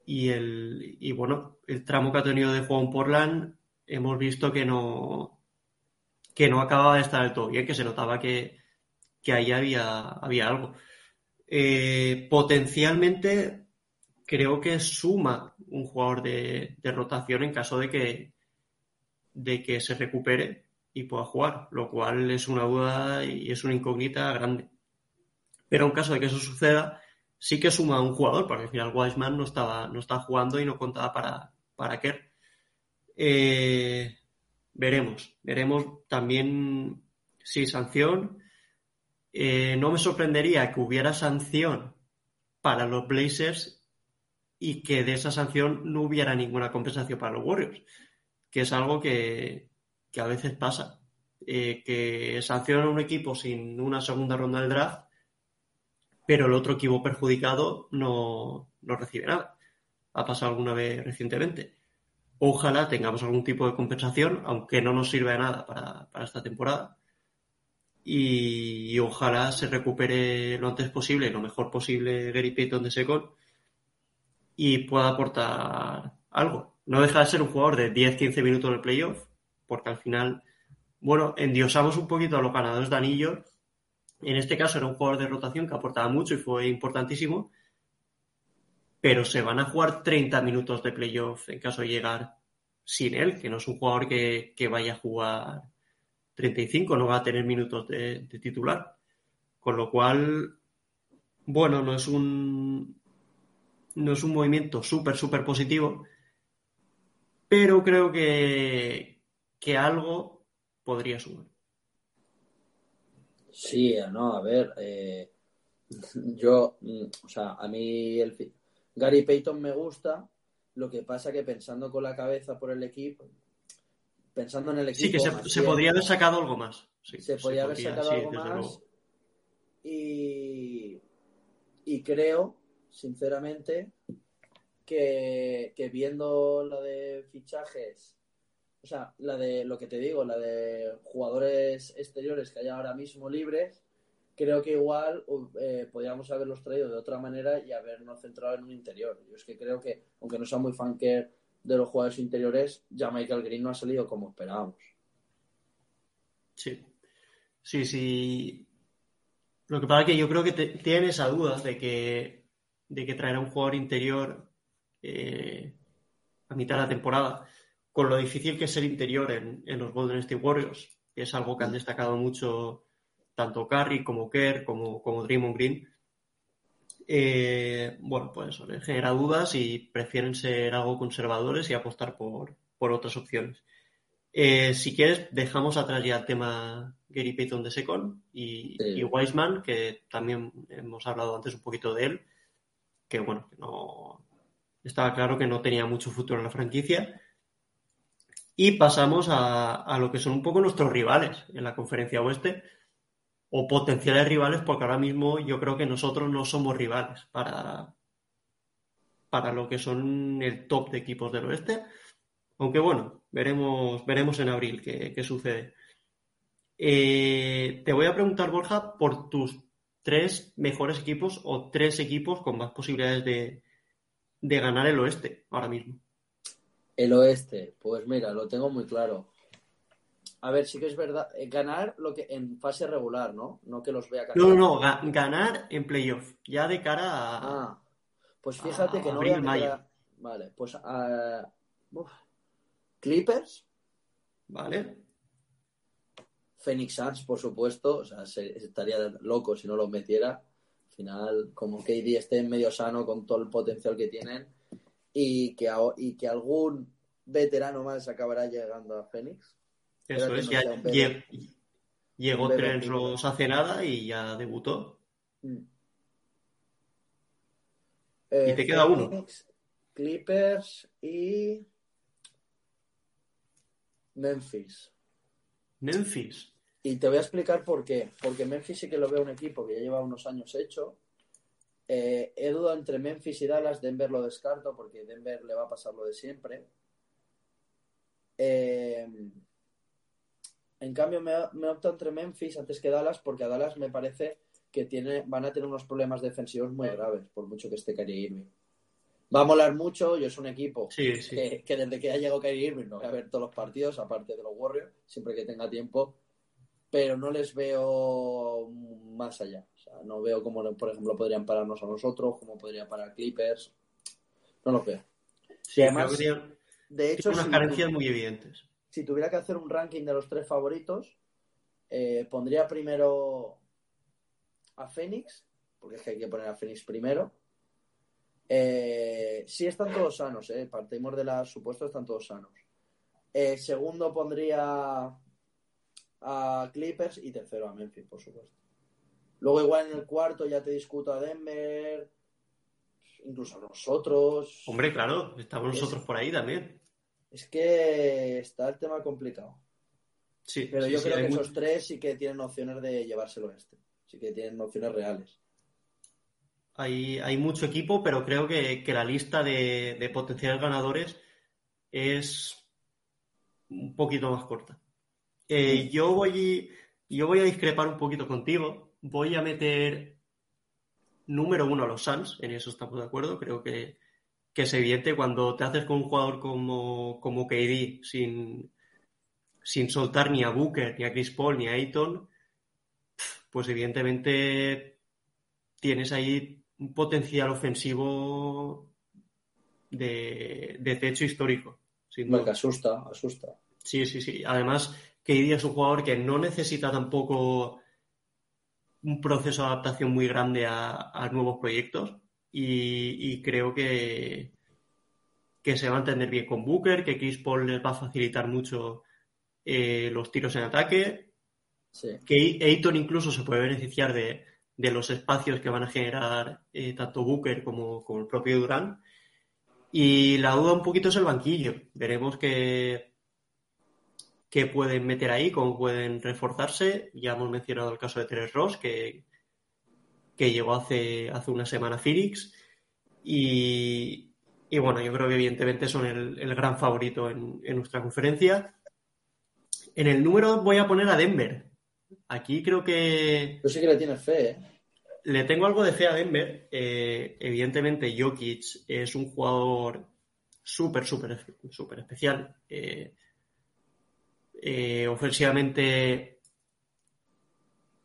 y, el, y bueno, el tramo que ha tenido de juego en Portland, hemos visto que no, que no acababa de estar del todo bien, que se notaba que, que ahí había, había algo. Eh, potencialmente creo que suma un jugador de, rotación en caso de que, de que se recupere y pueda jugar, lo cual es una duda y es una incógnita grande. Pero en caso de que eso suceda, sí que suma un jugador, porque al final Wiseman no estaba, no estaba jugando y no contaba para, para Kerr. Eh, veremos, veremos también si sanción. Eh, no me sorprendería que hubiera sanción para los Blazers y que de esa sanción no hubiera ninguna compensación para los Warriors, que es algo que, a veces pasa, eh, que sanciona un equipo sin una segunda ronda del draft, pero el otro equipo perjudicado no, no recibe nada. Ha pasado alguna vez recientemente. Ojalá tengamos algún tipo de compensación, aunque no nos sirva de nada para, para esta temporada. Y, ojalá se recupere lo antes posible, lo mejor posible Gary Payton de Second y pueda aportar algo. No deja de ser un jugador de 10-15 minutos en el playoff, porque al final, bueno, endiosamos un poquito a los ganadores de anillo. En este caso era un jugador de rotación que aportaba mucho y fue importantísimo, pero se van a jugar 30 minutos de playoff en caso de llegar sin él, que no es un jugador que, que vaya a jugar 35, no va a tener minutos de, titular. Con lo cual, bueno, no es un, no es un movimiento súper, súper positivo, pero creo que, que algo podría sumar. Sí, no, a ver, eh, (laughs) yo, o sea, a mí el Gary Payton me gusta, lo que pasa que pensando con la cabeza por el equipo, pensando en el equipo. Sí, que se, se podría haber sacado algo más. Sí, se, podría haber sacado sí, algo más. Y, y creo, sinceramente, que, que viendo lo de fichajes o sea, la de lo que te digo, la de jugadores exteriores que hay ahora mismo libres, creo que igual eh, podríamos haberlos traído de otra manera y habernos centrado en un interior. Yo es que creo que, aunque no sea muy fanker de los jugadores interiores, ya Michael Green no ha salido como esperábamos. Sí, sí, sí. Lo que pasa es que yo creo que te, tienen esa duda de que, de que traerá un jugador interior eh, a mitad de la temporada con lo difícil que es el interior en, en los Golden State Warriors, que es algo que han destacado mucho tanto Curry como Kerr como, como Draymond Green. Eh, bueno, pues eso les genera dudas y prefieren ser algo conservadores y apostar por, por otras opciones. Eh, si quieres, dejamos atrás ya el tema Gary Payton de Second y, sí. y Wiseman, que también hemos hablado antes un poquito de él, que bueno, que no estaba claro que no tenía mucho futuro en la franquicia y pasamos a, a, lo que son un poco nuestros rivales en la conferencia oeste, o potenciales rivales, porque ahora mismo yo creo que nosotros no somos rivales para, para lo que son el top de equipos del oeste. Aunque bueno, veremos, veremos en abril qué, qué sucede. Eh, te voy a preguntar, Borja, por tus tres mejores equipos o tres equipos con más posibilidades de, de ganar el oeste ahora mismo. El oeste, pues mira, lo tengo muy claro. A ver, sí que es verdad, eh, ganar lo que en fase regular, ¿no? No que los vea ganar. No, no, no, ga ganar en playoff, ya de cara a. Ah, pues fíjate que no abril, voy a mayo. Vale, pues uh, uf. Clippers. Vale. Phoenix Suns, por supuesto, o sea, se, estaría loco si no los metiera. Al final, como KD esté medio sano con todo el potencial que tienen y que, y que algún veterano más acabará llegando a Phoenix. Eso es, ya llegó Trent Ross hace nada y ya debutó. Mm. y te queda uno. Clippers y Memphis. Memphis. Y te voy a explicar por qué. Porque Memphis sí que lo veo un equipo que ya lleva unos años hecho. Eh, he dudado entre Memphis y Dallas. Denver lo descarto porque Denver le va a pasar lo de siempre. Eh, en cambio, me, me opto entre Memphis antes que Dallas porque a Dallas me parece que tiene, van a tener unos problemas defensivos muy graves, por mucho que esté Kyrie Irving. Va a molar mucho, yo es un equipo Que, desde que ha llegado Kyrie Irving no voy a ver todos los partidos, aparte de los Warriors, siempre que tenga tiempo, pero no les veo más allá. O sea, no veo cómo, por ejemplo, podrían pararnos a nosotros, cómo podría parar Clippers. No lo veo. Sí, además, de hecho, unas carencias muy evidentes. Si tuviera que hacer un ranking de los tres favoritos, eh, pondría primero a Phoenix, porque es que hay que poner a Phoenix primero. Eh, sí están todos sanos, eh. partimos de la supuesto están todos sanos. Eh, segundo pondría a Clippers y tercero a Memphis, por supuesto. Luego igual en el cuarto ya te discuto a Denver, incluso a nosotros. Hombre, claro, estamos nosotros por ahí también. Es que está el tema complicado. Sí, pero yo creo que esos tres sí que tienen opciones de llevárselo este. Sí que tienen opciones reales. Hay, hay mucho equipo, pero creo que, la lista de, potenciales ganadores es un poquito más corta. Eh, yo, voy, yo voy a discrepar un poquito contigo. Voy a meter número uno a los Suns, en eso estamos de acuerdo. Creo que, es evidente cuando te haces con un jugador como, como KD sin, sin soltar ni a Booker, ni a Chris Paul, ni a Ayton, pues evidentemente tienes ahí un potencial ofensivo de, techo histórico. Sin asusta, asusta. Sí, sí, sí. Además, KD es un jugador que no necesita tampoco un proceso de adaptación muy grande a, nuevos proyectos y, creo que, que se va a entender bien con Booker, que Chris Paul les va a facilitar mucho eh, los tiros en ataque, que Ayton incluso se puede beneficiar de, de los espacios que van a generar eh, tanto Booker como, el propio Durán. Y la duda un poquito es el banquillo. Veremos qué, qué pueden meter ahí, cómo pueden reforzarse. Ya hemos mencionado el caso de Teres Ross, que, que llegó hace, hace una semana a Phoenix. Y, bueno, yo creo que evidentemente son el, gran favorito en, en, nuestra conferencia. En el número voy a poner a Denver. Aquí creo que. Yo sí que le tienes fe, ¿eh? le tengo algo de fe a Denver. Eh, evidentemente, Jokic es un jugador súper, súper, súper especial. Eh, eh, ofensivamente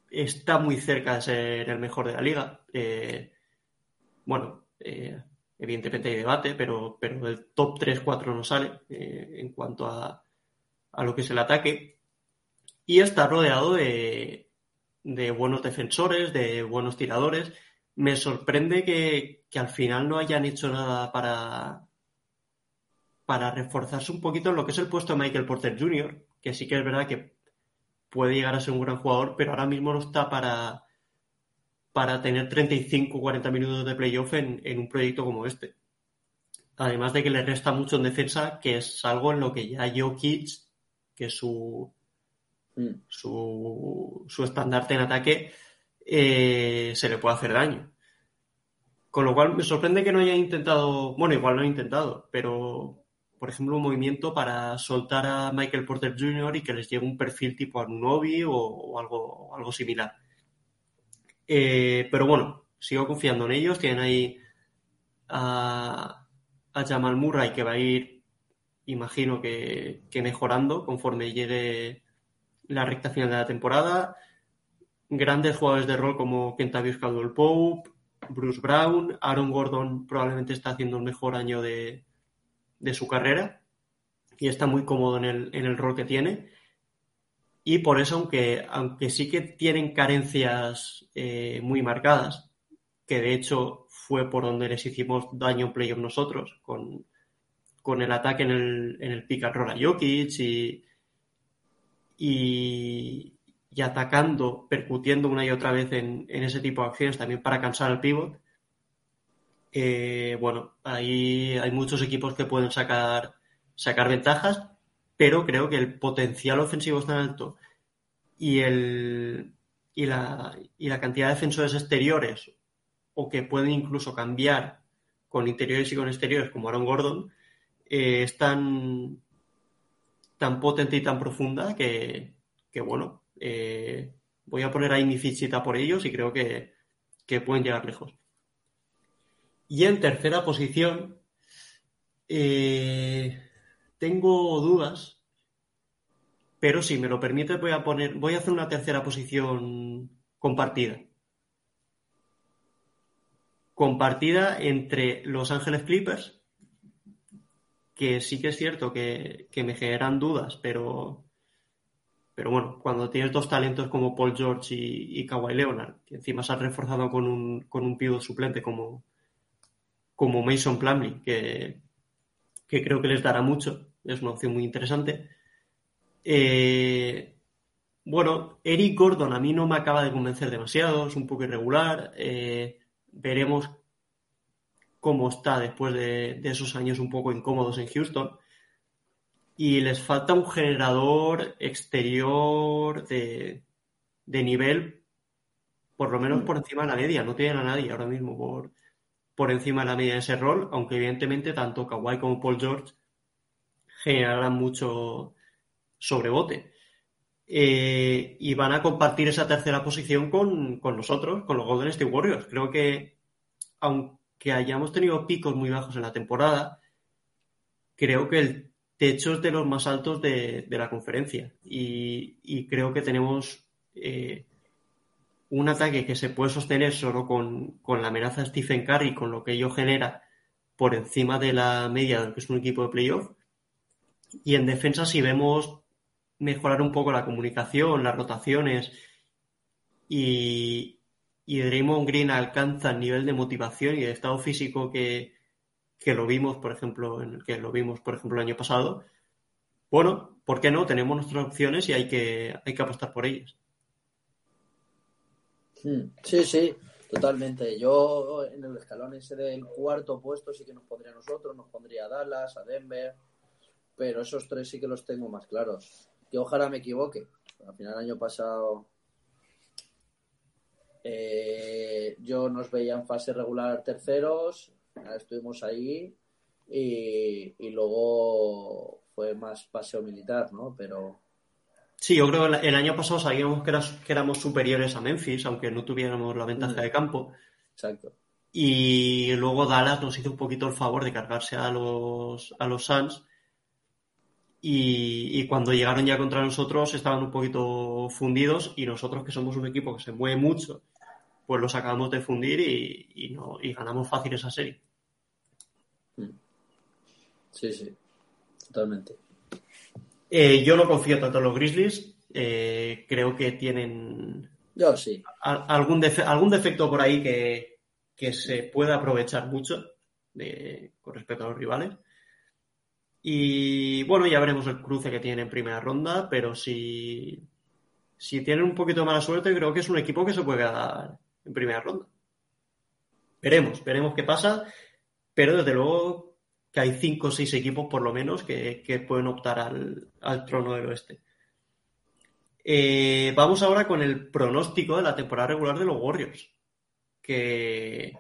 está muy cerca de ser el mejor de la liga. bueno, evidentemente hay debate, pero, pero el top 3-4 no sale en cuanto a, a lo que es el ataque. Y está rodeado de, de buenos defensores, de buenos tiradores. Me sorprende que, al final no hayan hecho nada para, para reforzarse un poquito en lo que es el puesto de Michael Porter Jr., que sí que es verdad que puede llegar a ser un gran jugador, pero ahora mismo no está para, para tener 35 o 40 minutos de playoff en, en un proyecto como este. Además de que le resta mucho en defensa, que es algo en lo que ya Jokic, que es su, Mm. su, su estandarte en ataque, eh, se le puede hacer daño. Con lo cual me sorprende que no haya intentado, bueno, igual no ha intentado, pero por ejemplo un movimiento para soltar a Michael Porter Jr. y que les llegue un perfil tipo Anunobi o, o algo, algo similar. Eh, pero bueno, sigo confiando en ellos. Tienen ahí a, a Jamal Murray que va a ir, imagino que, que mejorando conforme llegue la recta final de la temporada. Grandes jugadores de rol como Kentavious Caldwell Pope, Bruce Brown, Aaron Gordon probablemente está haciendo el mejor año de, su carrera y está muy cómodo en el, rol que tiene. Y por eso, aunque, aunque sí que tienen carencias eh, muy marcadas, que de hecho fue por donde les hicimos daño en playoff nosotros, con, con el ataque en el, en el pick and roll a Jokic y, y, y atacando, percutiendo una y otra vez en, en, ese tipo de acciones también para cansar al pivot. Eh, bueno, ahí hay muchos equipos que pueden sacar, ventajas, pero creo que el potencial ofensivo es tan alto y, la, cantidad de defensores exteriores o que pueden incluso cambiar con interiores y con exteriores como Aaron Gordon, eh, es tan, potente y tan profunda que, bueno, eh, voy a poner ahí mi fichita por ellos y creo que pueden llegar lejos. Y en tercera posición, eh, tengo dudas, pero si me lo permite voy a poner, voy a hacer una tercera posición compartida. Compartida entre Los Ángeles Clippers, que sí que es cierto que, me generan dudas, pero, pero bueno, cuando tienes dos talentos como Paul George y, Kawhi Leonard, que encima se han reforzado con un, con un suplente como, como Mason Plumlee, que, creo que les dará mucho, es una opción muy interesante. Eh, bueno, Eric Gordon a mí no me acaba de convencer demasiado, es un poco irregular. Eh, veremos cómo está después de, de, esos años un poco incómodos en Houston. Y les falta un generador exterior de, de nivel, por lo menos por encima de la media. No tienen a nadie ahora mismo por, por encima de la media de ese rol, aunque evidentemente tanto Kawhi como Paul George generarán mucho sobrebote. Eh, y van a compartir esa tercera posición con, con, nosotros, con los Golden State Warriors. Creo que, aunque hayamos tenido picos muy bajos en la temporada, creo que el techo es de los más altos de, la conferencia. Y, y, creo que tenemos eh, un ataque que se puede sostener solo con, con, la amenaza de Stephen Curry, con lo que ello genera por encima de la media de lo que es un equipo de playoff. Y en defensa, si vemos mejorar un poco la comunicación, las rotaciones y, y Draymond Green alcanza el nivel de motivación y de estado físico que, que lo vimos, por ejemplo, en el que lo vimos, por ejemplo, el año pasado, bueno, ¿por qué no? Tenemos nuestras opciones y hay que, hay que apostar por ellas. Hmm. Sí, sí, totalmente. Yo en el escalón ese del cuarto puesto sí que nos pondría a nosotros, nos pondría a Dallas, a Denver, pero esos tres sí que los tengo más claros que ojalá me equivoque. Al final, el año pasado, eh, yo nos veía en fase regular terceros, estuvimos ahí y, y, luego fue más paseo militar, ¿no? Pero. Sí, yo creo que el año pasado sabíamos que, éramos superiores a Memphis, aunque no tuviéramos la ventaja de campo. Exacto. Y luego Dallas nos hizo un poquito el favor de cargarse a los, a los Suns y, y, cuando llegaron ya contra nosotros estaban un poquito fundidos y nosotros que somos un equipo que se mueve mucho, pues los acabamos de fundir y, y, no, y ganamos fácil esa serie. Sí, sí, totalmente. Eh, yo no confío tanto en los Grizzlies, eh, creo que tienen yo sí. a, algún, defe algún defecto por ahí que, que se puede aprovechar mucho de, con respecto a los rivales. Y bueno, ya veremos el cruce que tiene en primera ronda, pero si, si tienen un poquito de mala suerte, creo que es un equipo que se puede quedar en primera ronda. Veremos, veremos qué pasa, pero desde luego que hay cinco o seis equipos por lo menos que, pueden optar al, trono del oeste. Eh, vamos ahora con el pronóstico de la temporada regular de los Warriors, que,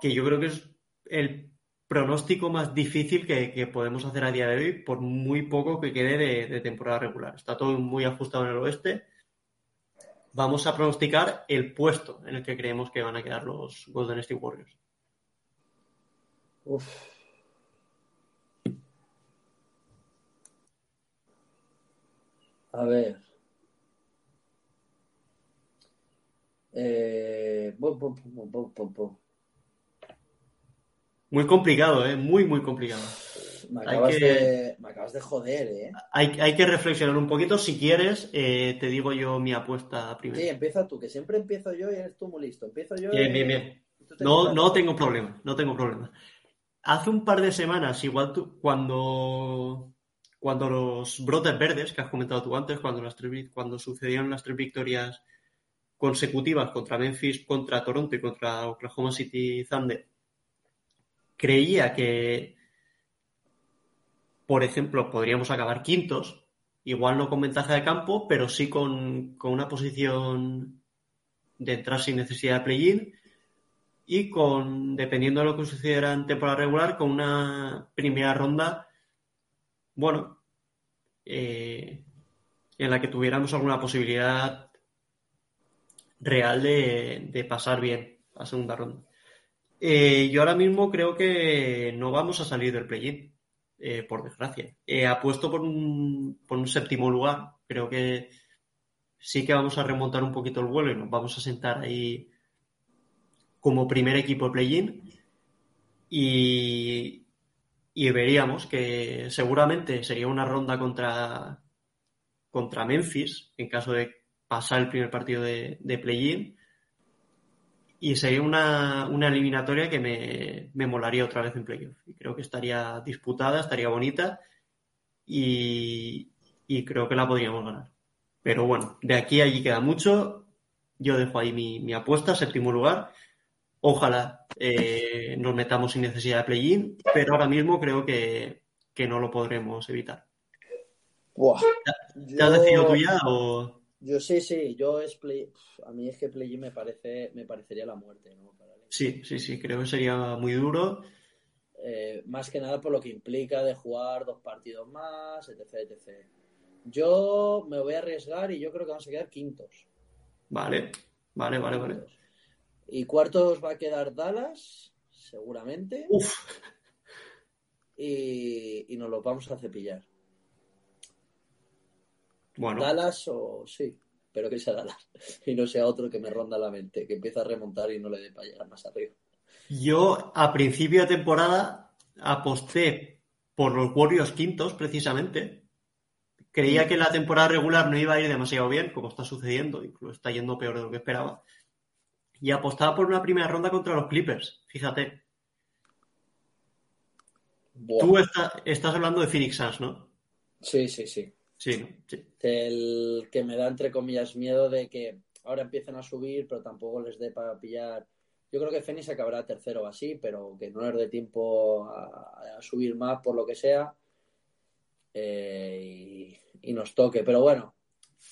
que yo creo que es el pronóstico más difícil que, podemos hacer a día de hoy, por muy poco que quede de, de, temporada regular. Está todo muy ajustado en el oeste. Vamos a pronosticar el puesto en el que creemos que van a quedar los Golden State Warriors. Uf. A ver. Eh... Bo, bo, bo, muy complicado, ¿eh? Muy, muy complicado. Me acabas, de, me acabas de joder, ¿eh? Hay, hay, que reflexionar un poquito. Si quieres, eh, te digo yo mi apuesta primero. Sí, empieza tú, que siempre empiezo yo y eres tú muy listo. Empiezo yo. Bien, bien, bien. No, no tengo problema, no tengo problema. Hace un par de semanas, igual tú, cuando, cuando los brotes verdes que has comentado tú antes, cuando, las cuando sucedieron las tres victorias consecutivas contra Memphis, contra Toronto y contra Oklahoma City Thunder, creía que, por ejemplo, podríamos acabar quintos, igual no con ventaja de campo, pero sí con, una posición de entrar sin necesidad de play-in y con, dependiendo de lo que sucediera en temporada regular, con una primera ronda, bueno, eh, en la que tuviéramos alguna posibilidad real de, pasar bien a segunda ronda. Eh, yo ahora mismo creo que no vamos a salir del play-in, eh, por desgracia. Apuesto por un, por un séptimo lugar. Creo que sí que vamos a remontar un poquito el vuelo y nos vamos a sentar ahí como primer equipo play-in. Y, y veríamos que seguramente sería una ronda contra, contra Memphis en caso de pasar el primer partido de, de play-in y sería una, eliminatoria que me, molaría otra vez en playoff. Y creo que estaría disputada, estaría bonita y, creo que la podríamos ganar. Pero bueno, de aquí a allí queda mucho. Yo dejo ahí mi, apuesta, séptimo lugar. Ojalá eh, nos metamos sin necesidad de play-in, pero ahora mismo creo que, no lo podremos evitar. ¿Te, has decidido tú ya o...? Yo sí, sí, yo es play... A mí es que play me parece, me parecería la muerte, ¿no? sí, sí, sí, creo que sería muy duro. Eh, más que nada por lo que implica de jugar dos partidos más, etc, etc. Yo me voy a arriesgar y yo creo que vamos a quedar quintos. Vale, vale, vale, vale. Y cuartos va a quedar Dallas, seguramente. Uf. Y, y nos lo vamos a cepillar. Bueno. Dallas o sí, pero que sea Dallas (laughs) y no sea otro que me ronda la mente, que empieza a remontar y no le dé para llegar más arriba. Yo a principio de temporada aposté por los Warriors quintos precisamente. Creía que la temporada regular no iba a ir demasiado bien, como está sucediendo, incluso está yendo peor de lo que esperaba. Y apostaba por una primera ronda contra los Clippers, fíjate. Tú estás hablando de Phoenix Suns, ¿no? Sí, sí, sí. Sí, El que me da, entre comillas, miedo de que ahora empiecen a subir, pero tampoco les dé para pillar. Yo creo que Fénix acabará tercero o así, pero que no les dé tiempo a, subir más por lo que sea. Eh, y, nos toque. Pero bueno,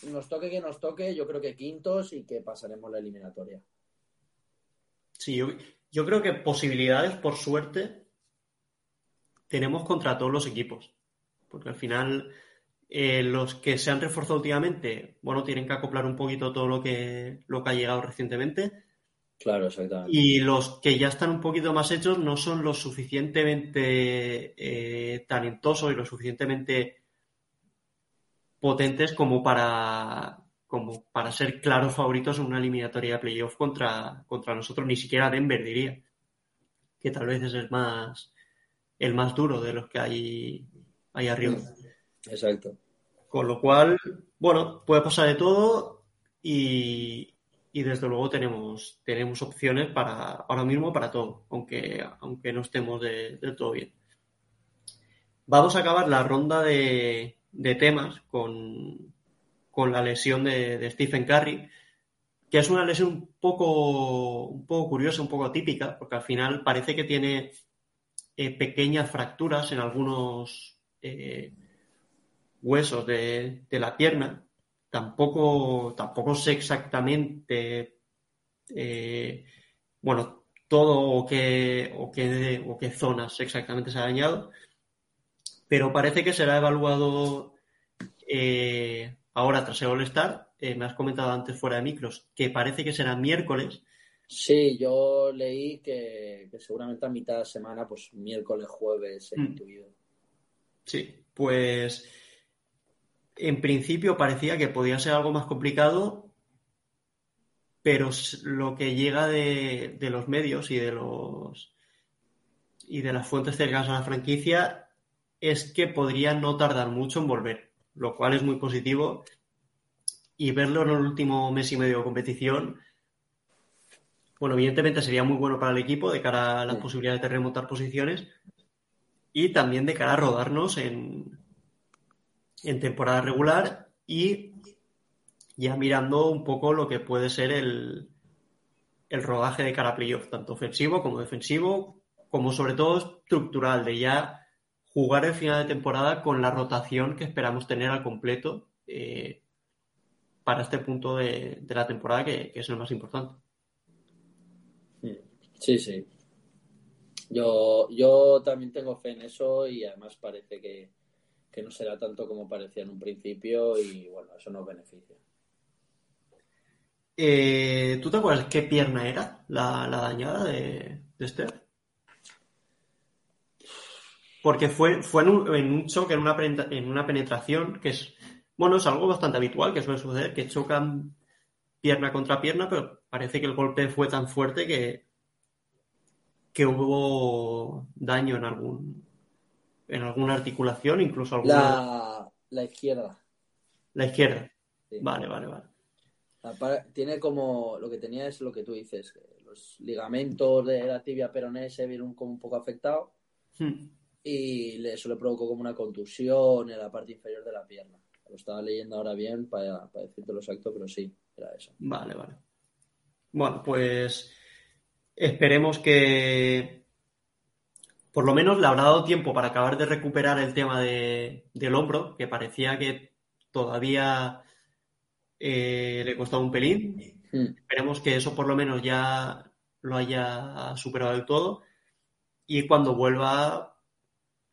nos toque que nos toque, yo creo que quintos y que pasaremos la eliminatoria. Sí, yo, yo creo que posibilidades, por suerte, tenemos contra todos los equipos. Porque al final eh, los que se han reforzado últimamente, bueno, tienen que acoplar un poquito todo lo que, lo que ha llegado recientemente. Claro, exactamente. Y los que ya están un poquito más hechos no son lo suficientemente eh, talentosos y lo suficientemente potentes como para, como para ser claros favoritos en una eliminatoria de playoff contra, contra nosotros, ni siquiera Denver diría, que tal vez es el más, el más duro de los que hay, hay arriba. Exacto. Con lo cual, bueno, puede pasar de todo y, desde luego tenemos, tenemos opciones para ahora mismo para todo, aunque, aunque no estemos del de todo bien. Vamos a acabar la ronda de, temas con, la lesión de, Stephen Curry, que es una lesión un poco, un poco curiosa, un poco atípica, porque al final parece que tiene eh, pequeñas fracturas en algunos eh, huesos de, la pierna. Tampoco, tampoco sé exactamente, eh, bueno, todo o qué, o, qué, o qué zonas exactamente se ha dañado, pero parece que será evaluado ahora tras el All-Star. Eh, me has comentado antes fuera de micros que parece que será miércoles. Sí, yo leí que, seguramente a mitad de semana, pues miércoles, jueves, he mm. intuido. Sí, pues en principio parecía que podía ser algo más complicado, pero lo que llega de, los medios y de los y de las fuentes cercanas a la franquicia es que podría no tardar mucho en volver, lo cual es muy positivo. Y verlo en el último mes y medio de competición, bueno, evidentemente sería muy bueno para el equipo de cara a las posibilidades de remontar posiciones y también de cara a rodarnos en, en temporada regular y ya mirando un poco lo que puede ser el, el rodaje de cara a playoff, tanto ofensivo como defensivo, como sobre todo estructural, de ya jugar el final de temporada con la rotación que esperamos tener al completo eh, para este punto de, la temporada que, es el más importante. Sí, sí. Yo, yo también tengo fe en eso y además parece que, que no será tanto como parecía en un principio y bueno, eso nos beneficia. Eh, ¿Tú te acuerdas qué pierna era la, dañada de, de Steph? Porque fue, fue en, un, choque, en una, en una penetración, que es, bueno, es algo bastante habitual que suele suceder, que chocan pierna contra pierna, pero parece que el golpe fue tan fuerte que, que hubo daño en algún en alguna articulación, incluso alguna... La, la izquierda. La izquierda. Vale, vale, vale tiene como, lo que tenía es lo que tú dices, los ligamentos de la tibia peroné se vieron como un poco afectados hmm. Y eso le provocó como una contusión en la parte inferior de la pierna. Lo estaba leyendo ahora bien para, para decirte lo exacto, pero sí, era eso. Vale, vale. Bueno, pues esperemos que por lo menos le habrá dado tiempo para acabar de recuperar el tema de, del hombro, que parecía que todavía eh, le costaba un pelín. Hmm. Esperemos que eso por lo menos ya lo haya superado del todo y cuando vuelva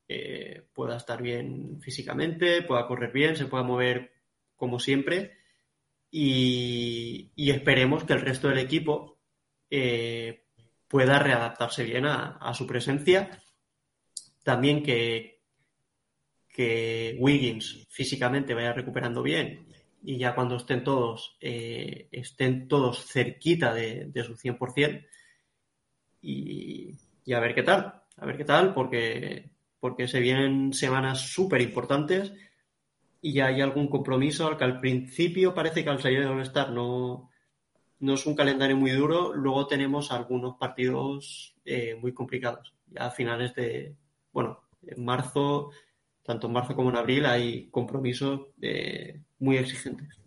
eh, pueda estar bien físicamente, pueda correr bien, se pueda mover como siempre y, esperemos que el resto del equipo eh, pueda readaptarse bien a, su presencia. También que, que Wiggins físicamente vaya recuperando bien y ya cuando estén todos, eh, estén todos cerquita de, su 100% y, y, a ver qué tal, a ver qué tal, porque, porque se vienen semanas súper importantes y hay algún compromiso al que al principio parece que al salir de All-Star no, no es un calendario muy duro, luego tenemos algunos partidos eh, muy complicados, ya a finales de, bueno, en marzo tanto en marzo como en abril hay compromisos eh, muy exigentes.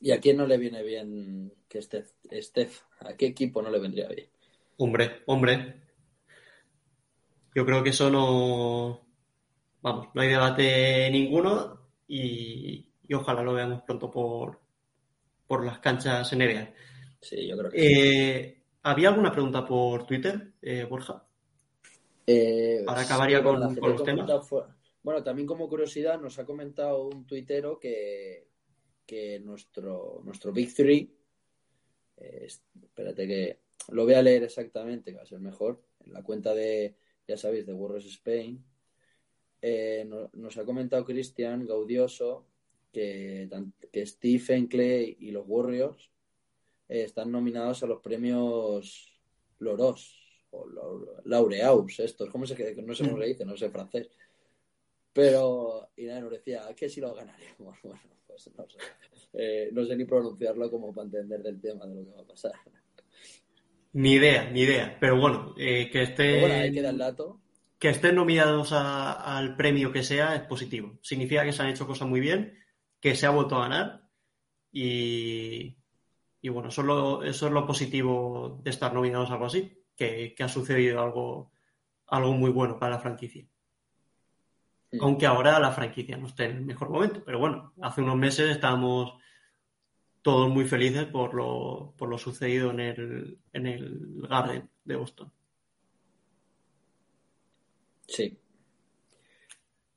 ¿Y a quién no le viene bien que Steph, Steph? ¿A qué equipo no le vendría bien? Hombre, hombre. Yo creo que eso no. Vamos, no hay debate ninguno y, ojalá lo veamos pronto por, por las canchas NBA. Sí, yo creo que eh, ¿Había alguna pregunta por Twitter, eh, Borja? Para acabar ya con, los temas. Bueno, también como curiosidad nos ha comentado un tuitero que, que nuestro, nuestro Big Three, eh, espérate que lo voy a leer exactamente, que va a ser mejor, en la cuenta de, ya sabéis, de Warriors Spain, eh, nos ha comentado Cristian Gaudioso que, que Stephen Clay y los Warriors eh, están nominados a los premios Loros o Laureaus, estos, ¿cómo se, no sé cómo se dice, no sé francés. Pero, y nada, nos decía, que si lo ganaremos. (laughs) Bueno, pues no sé. Eh, no sé ni pronunciarlo como para entender del tema de lo que va a pasar. Ni idea, ni idea. Pero bueno, eh, que esté. Bueno, ahí queda el dato. Que estén nominados al premio que sea es positivo. Significa que se han hecho cosas muy bien, que se ha vuelto a ganar y, y bueno, eso es, lo, eso es lo positivo de estar nominados a algo así, que, que ha sucedido algo, algo muy bueno para la franquicia. Aunque ahora la franquicia no esté en el mejor momento. Pero bueno, hace unos meses estábamos todos muy felices por lo, por lo sucedido en el, en el Garden de Boston. Sí.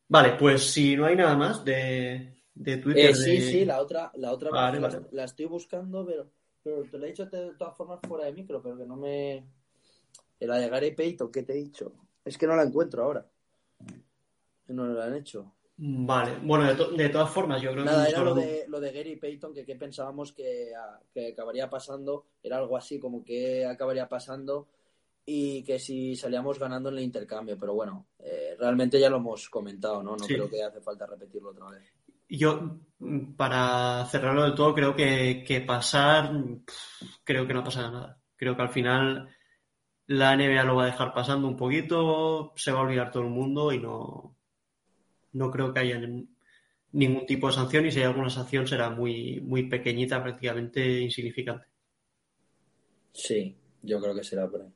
Vale, pues si no hay nada más de, Twitter. Eh, sí, sí, la otra, la otra La, estoy buscando, pero, pero te lo he dicho de todas formas fuera de micro, pero que no me. La de Gary Payton, ¿qué te he dicho? Es que no la encuentro ahora no lo han hecho. Vale, bueno, de, todas formas, yo creo Nada, que. era lo de, lo de Gary Payton, que, pensábamos que, acabaría pasando, era algo así como que acabaría pasando, y que si salíamos ganando en el intercambio, pero bueno, eh, realmente ya lo hemos comentado, ¿no? No Sí. creo que hace falta repetirlo otra vez. Yo, mm, para cerrarlo del todo, creo que, que pasar, pff, creo que no pasará nada. Creo que al final la NBA lo va a dejar pasando un poquito, se va a olvidar todo el mundo y no, no creo que haya nin- ningún tipo de sanción y si hay alguna sanción será muy, muy pequeñita, prácticamente insignificante. Sí, yo creo que será por ahí.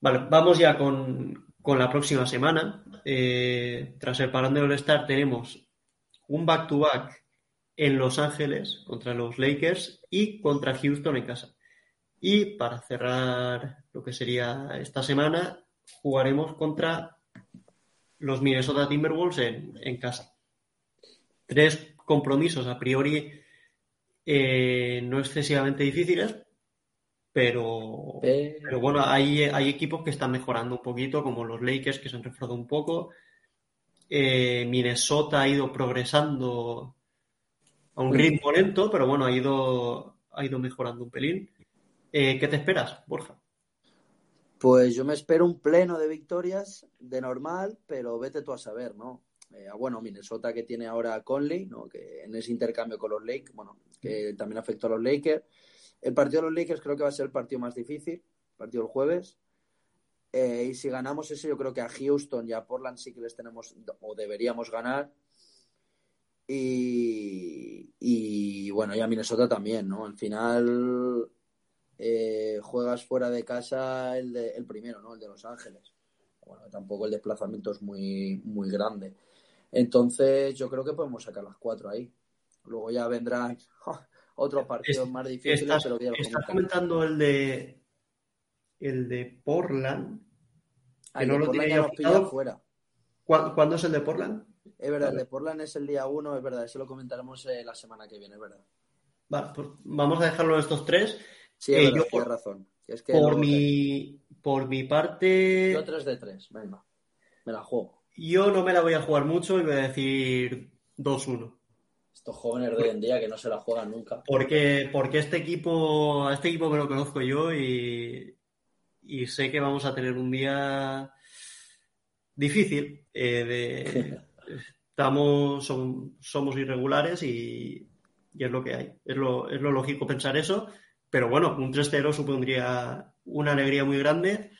Vale, vamos ya con, con la próxima semana. Eh, tras el parón de All-Star tenemos un back-to-back en Los Ángeles contra los Lakers y contra Houston en casa. Y para cerrar lo que sería esta semana, jugaremos contra los Minnesota Timberwolves en, en casa. Tres compromisos a priori eh, no excesivamente difíciles, pero, Pero- pero bueno, hay, hay equipos que están mejorando un poquito, como los Lakers, que se han reforzado un poco. Eh, Minnesota ha ido progresando a un ritmo lento, pero bueno, ha ido, ha ido mejorando un pelín. Eh, ¿qué te esperas, Borja? Pues yo me espero un pleno de victorias de normal, pero vete tú a saber, ¿no? Eh, bueno, Minnesota que tiene ahora a Conley, ¿no? Que en ese intercambio con los Lakers, bueno, que también afectó a los Lakers. El partido de los Lakers creo que va a ser el partido más difícil, el partido del jueves. Eh, y si ganamos ese, yo creo que a Houston y a Portland sí que les tenemos o deberíamos ganar. Y, y bueno, y a Minnesota también, ¿no? Al final eh, juegas fuera de casa el, de- el primero, ¿no? El de Los Ángeles. Bueno, tampoco el desplazamiento es muy, muy grande. Entonces, yo creo que podemos sacar las cuatro ahí. Luego ya vendrán otros partidos Es- más difíciles, Estás, pero ya estás comentando el de el de Portland. Ah, que el no lo Portland ya nos fuera. ¿Cuá- ¿Cuándo es el de Portland? Es verdad, el de Portland es el día uno, es verdad, eso lo comentaremos eh, la semana que viene, es verdad. Vale, pues vamos a dejarlo en estos tres. Sí, Eh, yo tienes por- razón. Que es que Por mi, por mi parte, Yo 3 de 3, venga. Me la juego. yo no me la voy a jugar mucho y voy a decir 2-1. Estos jóvenes de hoy en día que no se la juegan nunca. Porque, porque este equipo, a este equipo me lo conozco yo y, y sé que vamos a tener un día difícil. eh, de, (laughs) estamos, son- somos irregulares y, y es lo que hay. Es lo, es lo lógico pensar eso. Pero bueno, un 3-0 supondría una alegría muy grande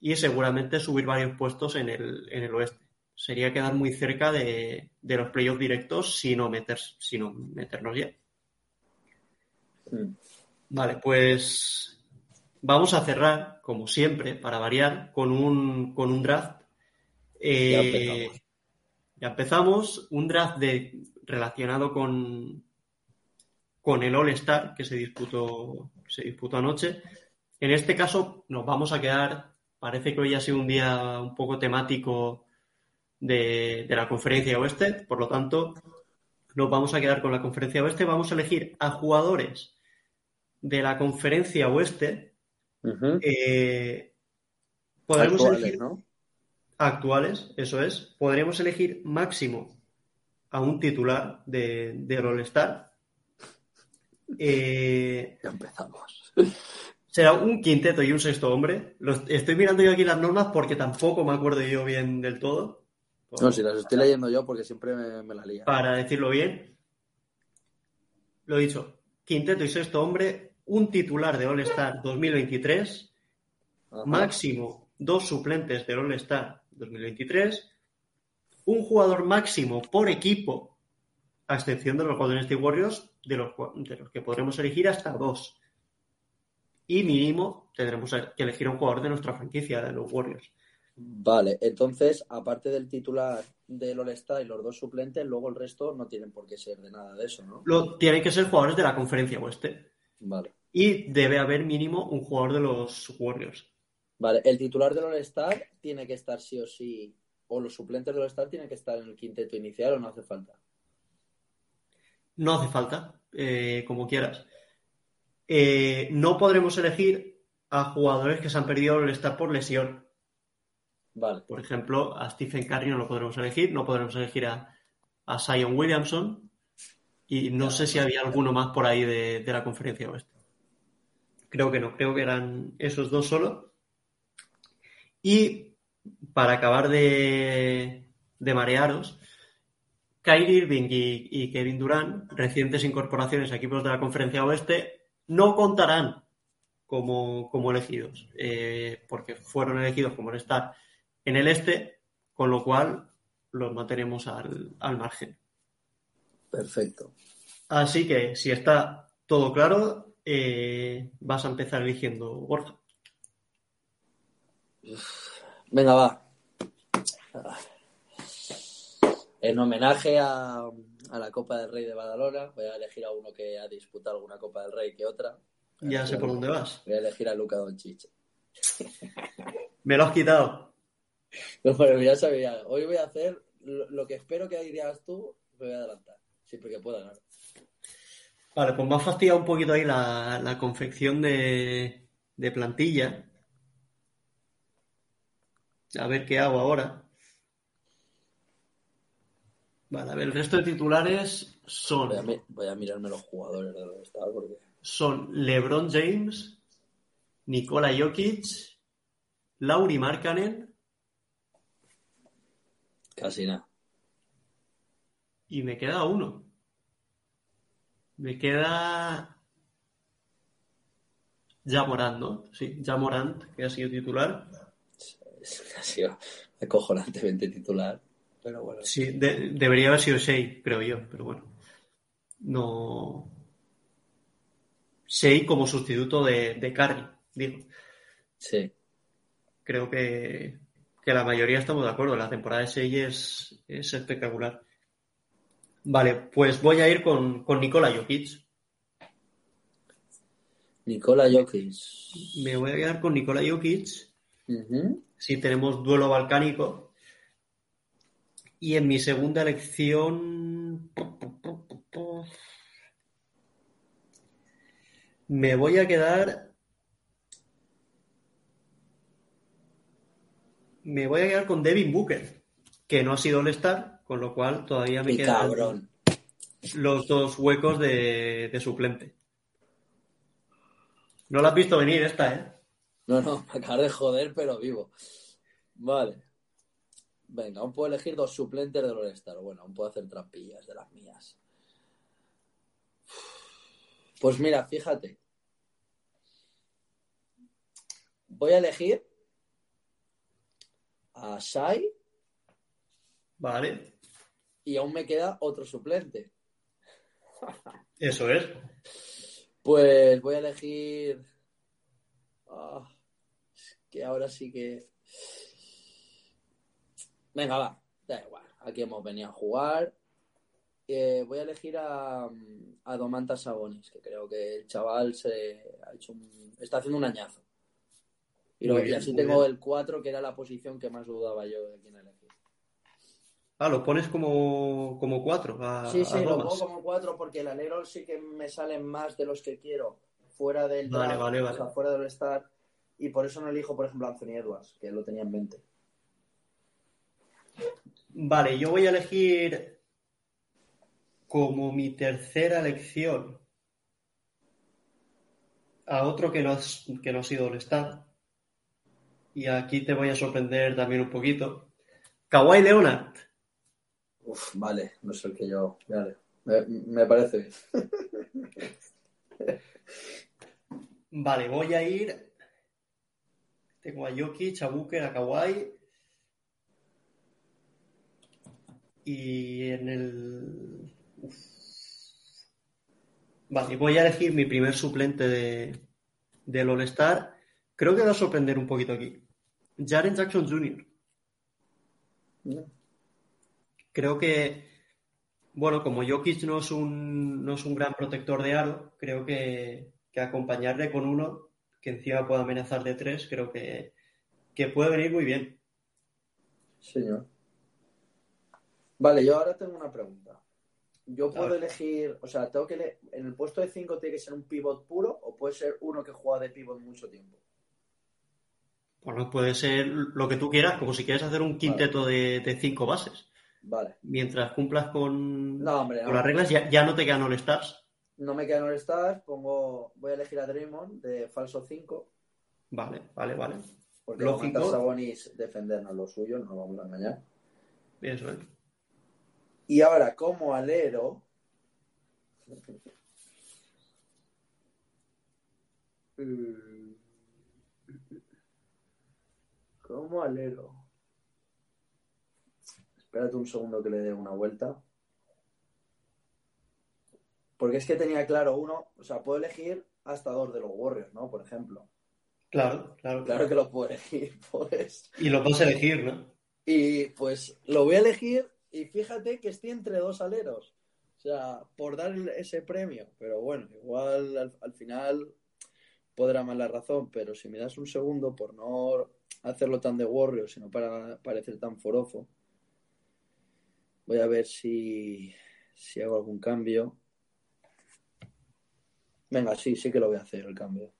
y seguramente subir varios puestos en el, en el oeste. Sería quedar muy cerca de, de los playoffs directos si no, meter, si no meternos ya. Mm. Vale, pues vamos a cerrar, como siempre, para variar, con un, con un draft. Eh, Ya empezamos. ya empezamos. Un draft de, relacionado con, con el All-Star que se disputó, se disputó anoche. En este caso nos vamos a quedar, parece que hoy ha sido un día un poco temático de, de la conferencia oeste, por lo tanto nos vamos a quedar con la conferencia oeste. Vamos a elegir a jugadores de la conferencia oeste. Eh, podremos Actuales, elegir ¿no? actuales, eso es. Podremos elegir máximo a un titular de, del All-Star. Eh, Ya empezamos. será un quinteto y un sexto hombre. Los- estoy mirando yo aquí las normas porque tampoco me acuerdo yo bien del todo. No, si las estoy leyendo yo porque siempre me, me la lía. Para decirlo bien, lo he dicho, quinteto y sexto hombre, un titular de All-Star 2023, Ajá. máximo dos suplentes del All-Star 2023, un jugador máximo por equipo, a excepción de los Golden State Warriors, de los, de los que podremos elegir hasta dos. Y mínimo tendremos que elegir a un jugador de nuestra franquicia, de los Warriors. Vale, entonces, aparte del titular del All-Star y los dos suplentes, luego el resto no tienen por qué ser de nada de eso, ¿no? Lo, tienen que ser jugadores de la conferencia oeste. Vale. Y debe haber mínimo un jugador de los Warriors. Vale, el titular del All-Star tiene que estar sí o sí, o los suplentes del All-Star tienen que estar en el quinteto inicial o no hace falta. No hace falta, eh, como quieras. Eh, no podremos elegir a jugadores que se han perdido el estar por lesión. Vale, Por ejemplo, a Stephen Curry no lo podremos elegir, no podremos elegir a, a Zion Williamson y no sé si había alguno más por ahí de, de la conferencia oeste. Creo que no, creo que eran esos dos solo. Y para acabar de, de marearos, Kyrie Irving y, y Kevin Durant, recientes incorporaciones a equipos de la Conferencia Oeste, no contarán como, como elegidos, eh, porque fueron elegidos como estar en el este, con lo cual los mantenemos al, al margen. Perfecto. Así que si está todo claro, eh, vas a empezar eligiendo Borja. Venga, va. En homenaje a, a la Copa del Rey de Badalona, voy a elegir a uno que ha disputado alguna Copa del Rey que otra. Ya sé por dónde vas. Voy a elegir a Luca Doncic. (laughs) Me lo has quitado. (laughs) No, pero ya sabía. Hoy voy a hacer lo, que espero que digas tú, me voy a adelantar. Siempre que pueda, claro. Vale, pues me ha fastidiado un poquito ahí la, la confección de, de plantilla. A ver qué hago ahora. Vale, a ver, el resto de titulares son, Voy a, mi- voy a mirarme los jugadores de los estados porque. son LeBron James, Nikola Jokic, Lauri Markkanen Casi nada. y me queda uno. Me queda Jamorant, ¿no? Sí, Jamorant, que ha sido titular. Ha sido (laughs) acojonantemente titular. Pero bueno. Sí, de- debería haber sido Shea, creo yo, pero bueno. No. Shea como sustituto de, de Curry, digo. Sí. Creo que, que la mayoría estamos de acuerdo. La temporada de Shea es, es espectacular. Vale, pues voy a ir con, con Nikola Jokic. Nikola Jokic. Me voy a quedar con Nikola Jokic. Si tenemos duelo balcánico. Y en mi segunda elección. Me voy a quedar. Me voy a quedar con Devin Booker, que no ha sido All-Star, con lo cual todavía me quedan cabrón. los dos huecos de, de suplente. No lo has visto venir esta, ¿eh? No, no, me acabas de joder, pero vivo. Vale. Venga, aún puedo elegir dos suplentes del All-Star. Bueno, aún puedo hacer trampillas de las mías. Pues mira, fíjate. Voy a elegir a Shai Vale, y aún me queda otro suplente. eso es. Pues voy a elegir. Ah, es que ahora sí que. Venga, va, da igual. Aquí hemos venido a jugar. Eh, voy a elegir a, a Domantas Sabonis, que creo que el chaval se ha hecho un- está haciendo un añazo. Y, lo- Muy y bien, así tengo bien. el 4, que era la posición que más dudaba yo de quién elegir. Ah, lo pones como, como cuatro a, Sí, sí, a lo pongo como 4 porque el alero sí que me salen más de los que quiero fuera del Vale, draft, vale, o vale. sea, fuera del Star. Y por eso no elijo, por ejemplo, a Anthony Edwards, que lo tenía en mente. Vale, yo voy a elegir como mi tercera elección a otro que no, que no ha sido All-Star. Y aquí te voy a sorprender también un poquito. Kawhi Leonard. Uf, vale, no es el que yo. Vale, me, me parece bien. (laughs) Vale, voy a ir. Tengo a Jokic, a Booker, a Kawhi. Y en el. Vale, voy a elegir mi primer suplente de, del All-Star. Creo que va a sorprender un poquito aquí. Jaren Jackson Jr. Creo que, bueno, como Jokic no es un, no es un gran protector de aro, creo que, que acompañarle con uno que encima pueda amenazar de tres, creo que, que puede venir muy bien. Señor. Vale, yo ahora tengo una pregunta. Yo puedo elegir, o sea, tengo que en el puesto de 5 tiene que ser un pivot puro o puede ser uno que juega de pivot mucho tiempo. Bueno, puede ser lo que tú quieras, como si quieres hacer un quinteto de, de cinco bases. Vale. Mientras cumplas con, No, hombre, con no. las reglas, ya, ya no te quedan All-Stars. No me quedan All-Stars, pongo, voy a elegir a Draymond de falso 5. Vale, vale, vale. Porque Lógico. Domantas Sabonis defender no es lo suyo, no vamos a engañar. Eso es. Y ahora, como alero. Mm. Como alero. Espérate un segundo que le dé una vuelta. Porque es que tenía claro uno, o sea, puedo elegir hasta dos de los Warriors, ¿no? Por ejemplo. Claro, claro. Claro que los puedo elegir, (laughs) pues. Y lo a elegir, ¿no? Y pues lo voy a elegir y fíjate que estoy entre dos aleros. O sea, por dar ese premio. Pero bueno, igual al, al final podrá más la razón. Pero si me das un segundo por no hacerlo tan de Warrior, sino para parecer tan forofo, voy a ver si, si hago algún cambio. Venga, sí, sí que lo voy a hacer el cambio.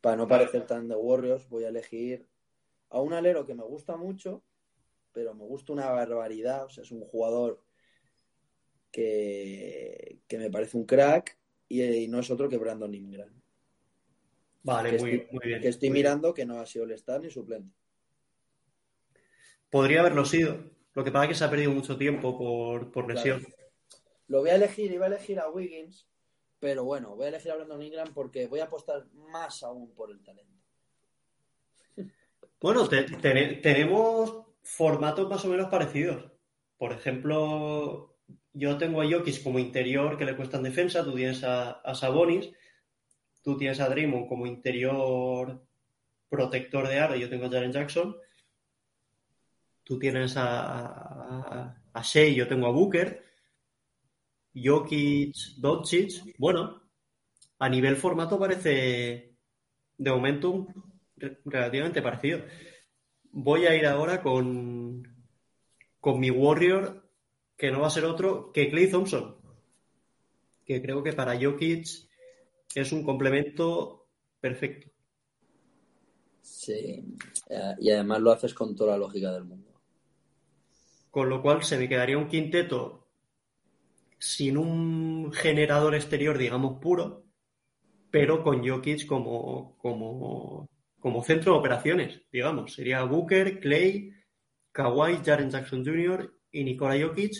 Para no parecer tan de Warriors, voy a elegir a un alero que me gusta mucho, pero me gusta una barbaridad. O sea, es un jugador que, que me parece un crack y, y no es otro que Brandon Ingram. Vale, muy, estoy, muy bien. que estoy bien. mirando que no ha sido el star ni suplente. Podría haberlo sido. Lo que pasa es que se ha perdido mucho tiempo por, por lesión. Claro. Lo voy a elegir, iba a elegir a Wiggins, pero bueno, voy a elegir a Brandon Ingram porque voy a apostar más aún por el talento. Bueno, te- te- tenemos formatos más o menos parecidos. Por ejemplo, yo tengo a Jokic como interior que le cuesta en defensa, tú tienes a, a Sabonis, tú tienes a Draymond como interior protector de aro, yo tengo a Jaren Jackson, tú tienes a, a, Shea, yo tengo a Booker, Jokic, Doncic, bueno, a nivel formato parece de momento relativamente parecido. Voy a ir ahora con, con mi Warrior, que no va a ser otro que Clay Thompson, que creo que para Jokic es un complemento perfecto. Sí, eh, y además lo haces con toda la lógica del mundo. Con lo cual se me quedaría un quinteto sin un generador exterior, digamos, puro, pero con Jokic como, como, como centro de operaciones, digamos. Sería Booker, Clay, Kawhi, Jaren Jackson Jr. y Nikola Jokic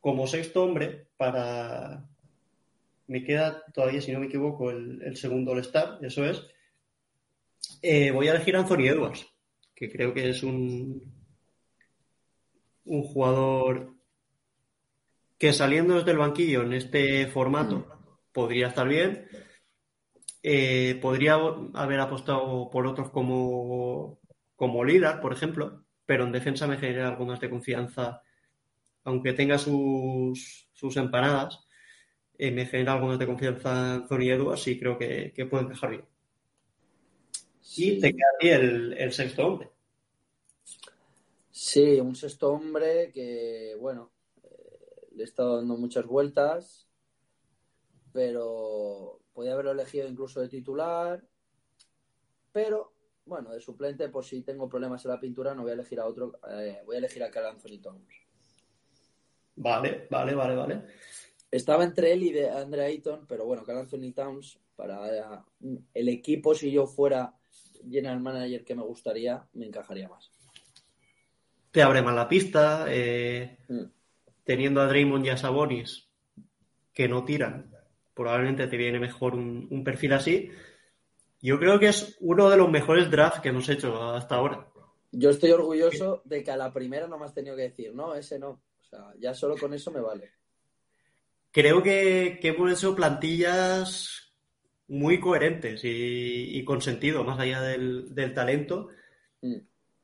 como sexto hombre para... Me queda todavía, si no me equivoco, el, segundo All-Star, eso es. Eh, voy a elegir a Anthony Edwards, que creo que es un, un jugador que saliendo desde el banquillo en este formato podría estar bien. Eh, podría haber apostado por otros como, como por ejemplo, pero en defensa me genera algo más de confianza, aunque tenga sus, sus empanadas, eh, me genera algo más de confianza Anthony Edwards y creo que, que puede encajar bien. Sí. Y te queda a ti el, el sexto hombre. Sí, un sexto hombre que, bueno, eh, le he estado dando muchas vueltas, pero podía haberlo elegido incluso de titular, pero, bueno, de suplente, por si tengo problemas en la pintura, no voy a elegir a otro, eh, voy a elegir a Carl Anthony Towns. Vale, vale, vale, vale. Estaba entre él y de Andre Ayton, pero bueno, Carl Anthony Towns, para eh, el equipo, si yo fuera general manager que me gustaría, me encajaría más. Te abre más la pista, eh, Mm. teniendo a Draymond y a Sabonis que no tiran, probablemente te viene mejor un, un perfil así. Yo creo que es uno de los mejores drafts que hemos hecho hasta ahora. Yo estoy orgulloso de que a la primera no me has tenido que decir, no, ese no. O sea, ya solo con eso me vale. Creo que, que hemos hecho plantillas muy coherentes y, y con sentido, más allá del, del talento. Mm.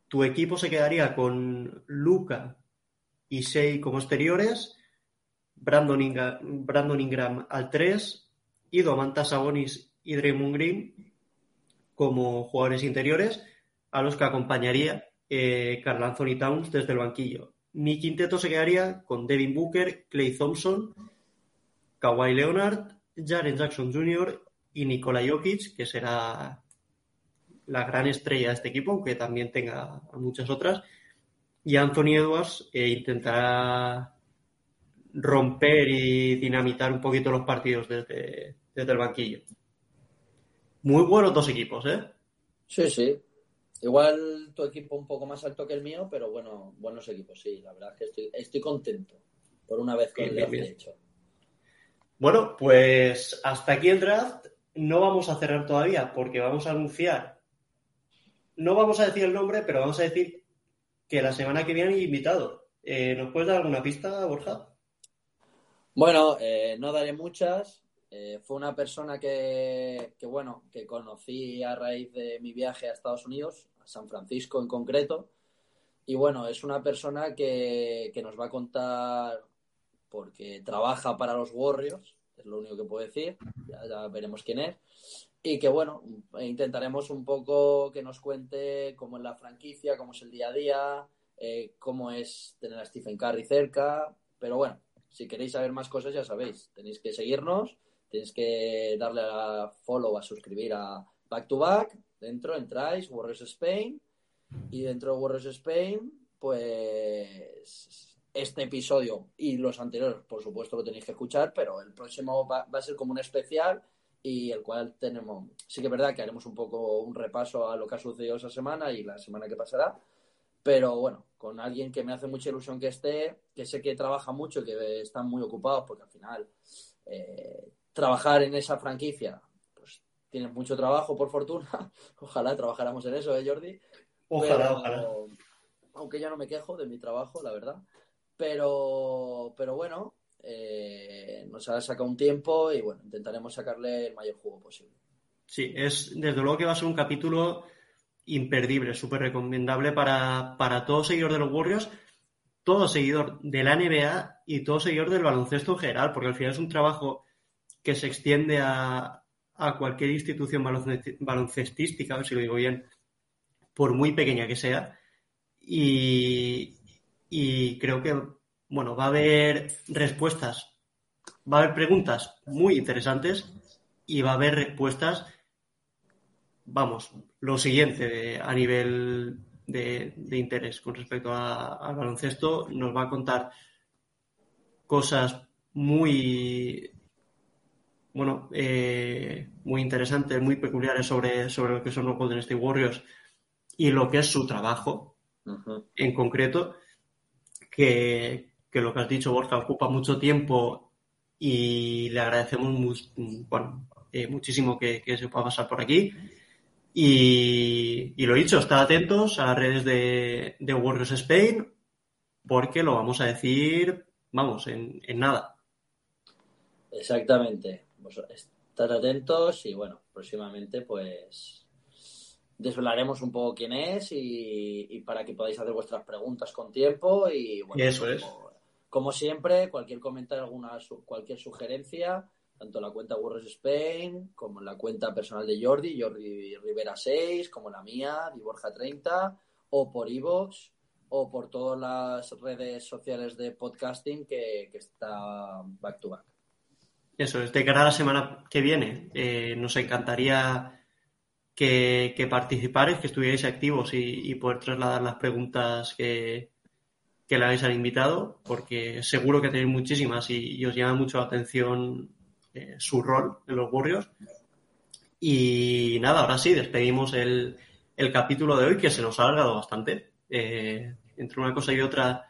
Tu equipo se quedaría con Luca y Shea como exteriores, Brandon Ingram, Brandon Ingram al 3 y Domantas Sabonis y Draymond Green como jugadores interiores, a los que acompañaría eh, Carl Anthony Towns desde el banquillo. Mi quinteto se quedaría con Devin Booker, Clay Thompson, Kawhi Leonard, Jaren Jackson Jr. y Nikola Jokic, que será la gran estrella de este equipo, aunque también tenga muchas otras. Y Anthony Edwards eh, intentará romper y dinamitar un poquito los partidos desde, desde el banquillo. Muy buenos dos equipos, ¿eh? Sí, sí. Igual tu equipo un poco más alto que el mío, pero bueno, buenos equipos, sí. La verdad es que estoy, estoy contento por una vez con Bien, el bien, hecho. Bueno, pues hasta aquí el draft. No vamos a cerrar todavía porque vamos a anunciar. No vamos a decir el nombre, pero vamos a decir que la semana que viene hay invitado. Eh, ¿Nos puedes dar alguna pista, Borja? Bueno, eh, no daré muchas. Eh, fue una persona que, bueno, que conocí a raíz de mi viaje a Estados Unidos, a San Francisco en concreto. Y bueno, es una persona que, que nos va a contar, porque trabaja para los Warriors, es lo único que puedo decir, ya, ya veremos quién es. Y que bueno, intentaremos un poco que nos cuente cómo es la franquicia, cómo es el día a día, eh, cómo es tener a Stephen Curry cerca. Pero bueno, si queréis saber más cosas, ya sabéis, tenéis que seguirnos, tenéis que darle a follow, a suscribir a Back to Back. Dentro entráis, Warriors Spain. Y dentro de Warriors Spain, pues este episodio y los anteriores, por supuesto, lo tenéis que escuchar, pero el próximo va, va a ser como un especial y el cual tenemos, sí que es verdad que haremos un poco un repaso a lo que ha sucedido esa semana y la semana que pasará, pero bueno, con alguien que me hace mucha ilusión que esté, que sé que trabaja mucho, que están muy ocupados, porque al final eh, trabajar en esa franquicia, pues tienes mucho trabajo, por fortuna. (laughs) Ojalá trabajáramos en eso, ¿eh, Jordi? Ojalá, Pero- ojalá. Aunque ya no me quejo de mi trabajo, la verdad. Pero, pero bueno, eh, nos ha sacado un tiempo y bueno, intentaremos sacarle el mayor jugo posible. Sí, es desde luego que va a ser un capítulo imperdible, súper recomendable para, para todo seguidor de los Warriors, todo seguidor de la NBA y todo seguidor del baloncesto en general, porque al final es un trabajo que se extiende a, a cualquier institución balonce- baloncestística, si lo digo bien, por muy pequeña que sea. Y, y creo que, bueno, va a haber respuestas, va a haber preguntas muy interesantes y va a haber respuestas, vamos, lo siguiente de- a nivel de, de interés con respecto a- al baloncesto. Nos va a contar cosas muy, bueno, eh, muy interesantes, muy peculiares sobre, sobre lo que son los Golden State Warriors y lo que es su trabajo en concreto, que, que lo que has dicho, Borja, ocupa mucho tiempo y le agradecemos bueno, eh, muchísimo que, que se pueda pasar por aquí. Y, y lo dicho, estad atentos a las redes de, de Warriors Spain, porque lo vamos a decir, vamos, en, en nada. Exactamente. Estad atentos y bueno, próximamente pues desvelaremos un poco quién es y, y para que podáis hacer vuestras preguntas con tiempo y bueno, Eso como, es. como siempre, cualquier comentario, alguna cualquier sugerencia, tanto la cuenta Warriors Spain como la cuenta personal de Jordi, Jordi Rivera 6, como la mía, Di Borja 30, o por iVoox o por todas las redes sociales de podcasting que, que está back to back. Eso es, de cara a la semana que viene, eh, nos encantaría que, que participarais, que estuvierais activos y, poder trasladar las preguntas que, que le habéis al invitado, porque seguro que tenéis muchísimas y os llama mucho la atención eh, su rol en los Warriors. Y nada, ahora sí, despedimos el, el capítulo de hoy, que se nos ha alargado bastante. Eh, entre una cosa y otra.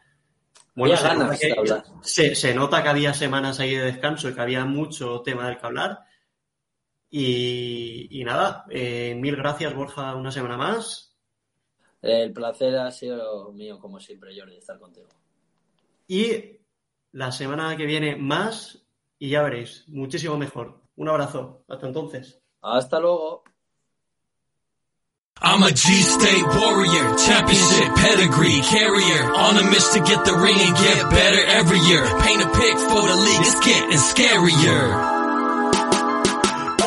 Había se nota que- se nota que había semanas ahí de descanso y que había mucho tema del que hablar. Y, y nada, eh, mil gracias Borja una semana más. El placer ha sido mío, como siempre, Jordi, estar contigo. Y la semana que viene más y ya veréis, muchísimo mejor. Un abrazo. Hasta entonces. Hasta luego. I'm a G-State warrior, championship pedigree carrier. On a mission to get the ring and get better every year. Paint a pic for the league, it's getting scarier.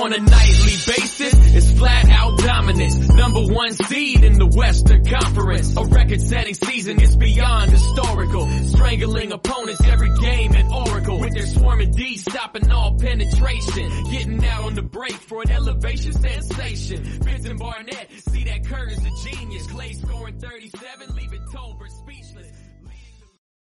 On a nightly basis, it's flat out dominance. Number one seed in the Western Conference. A record setting season is beyond historical. Strangling opponents every game at Oracle. With their swarming D stopping all penetration. Getting out on the break for an elevation sensation. Vince and Barnett, see that is a genius. Clay scoring 37, leaving Tolbert speechless.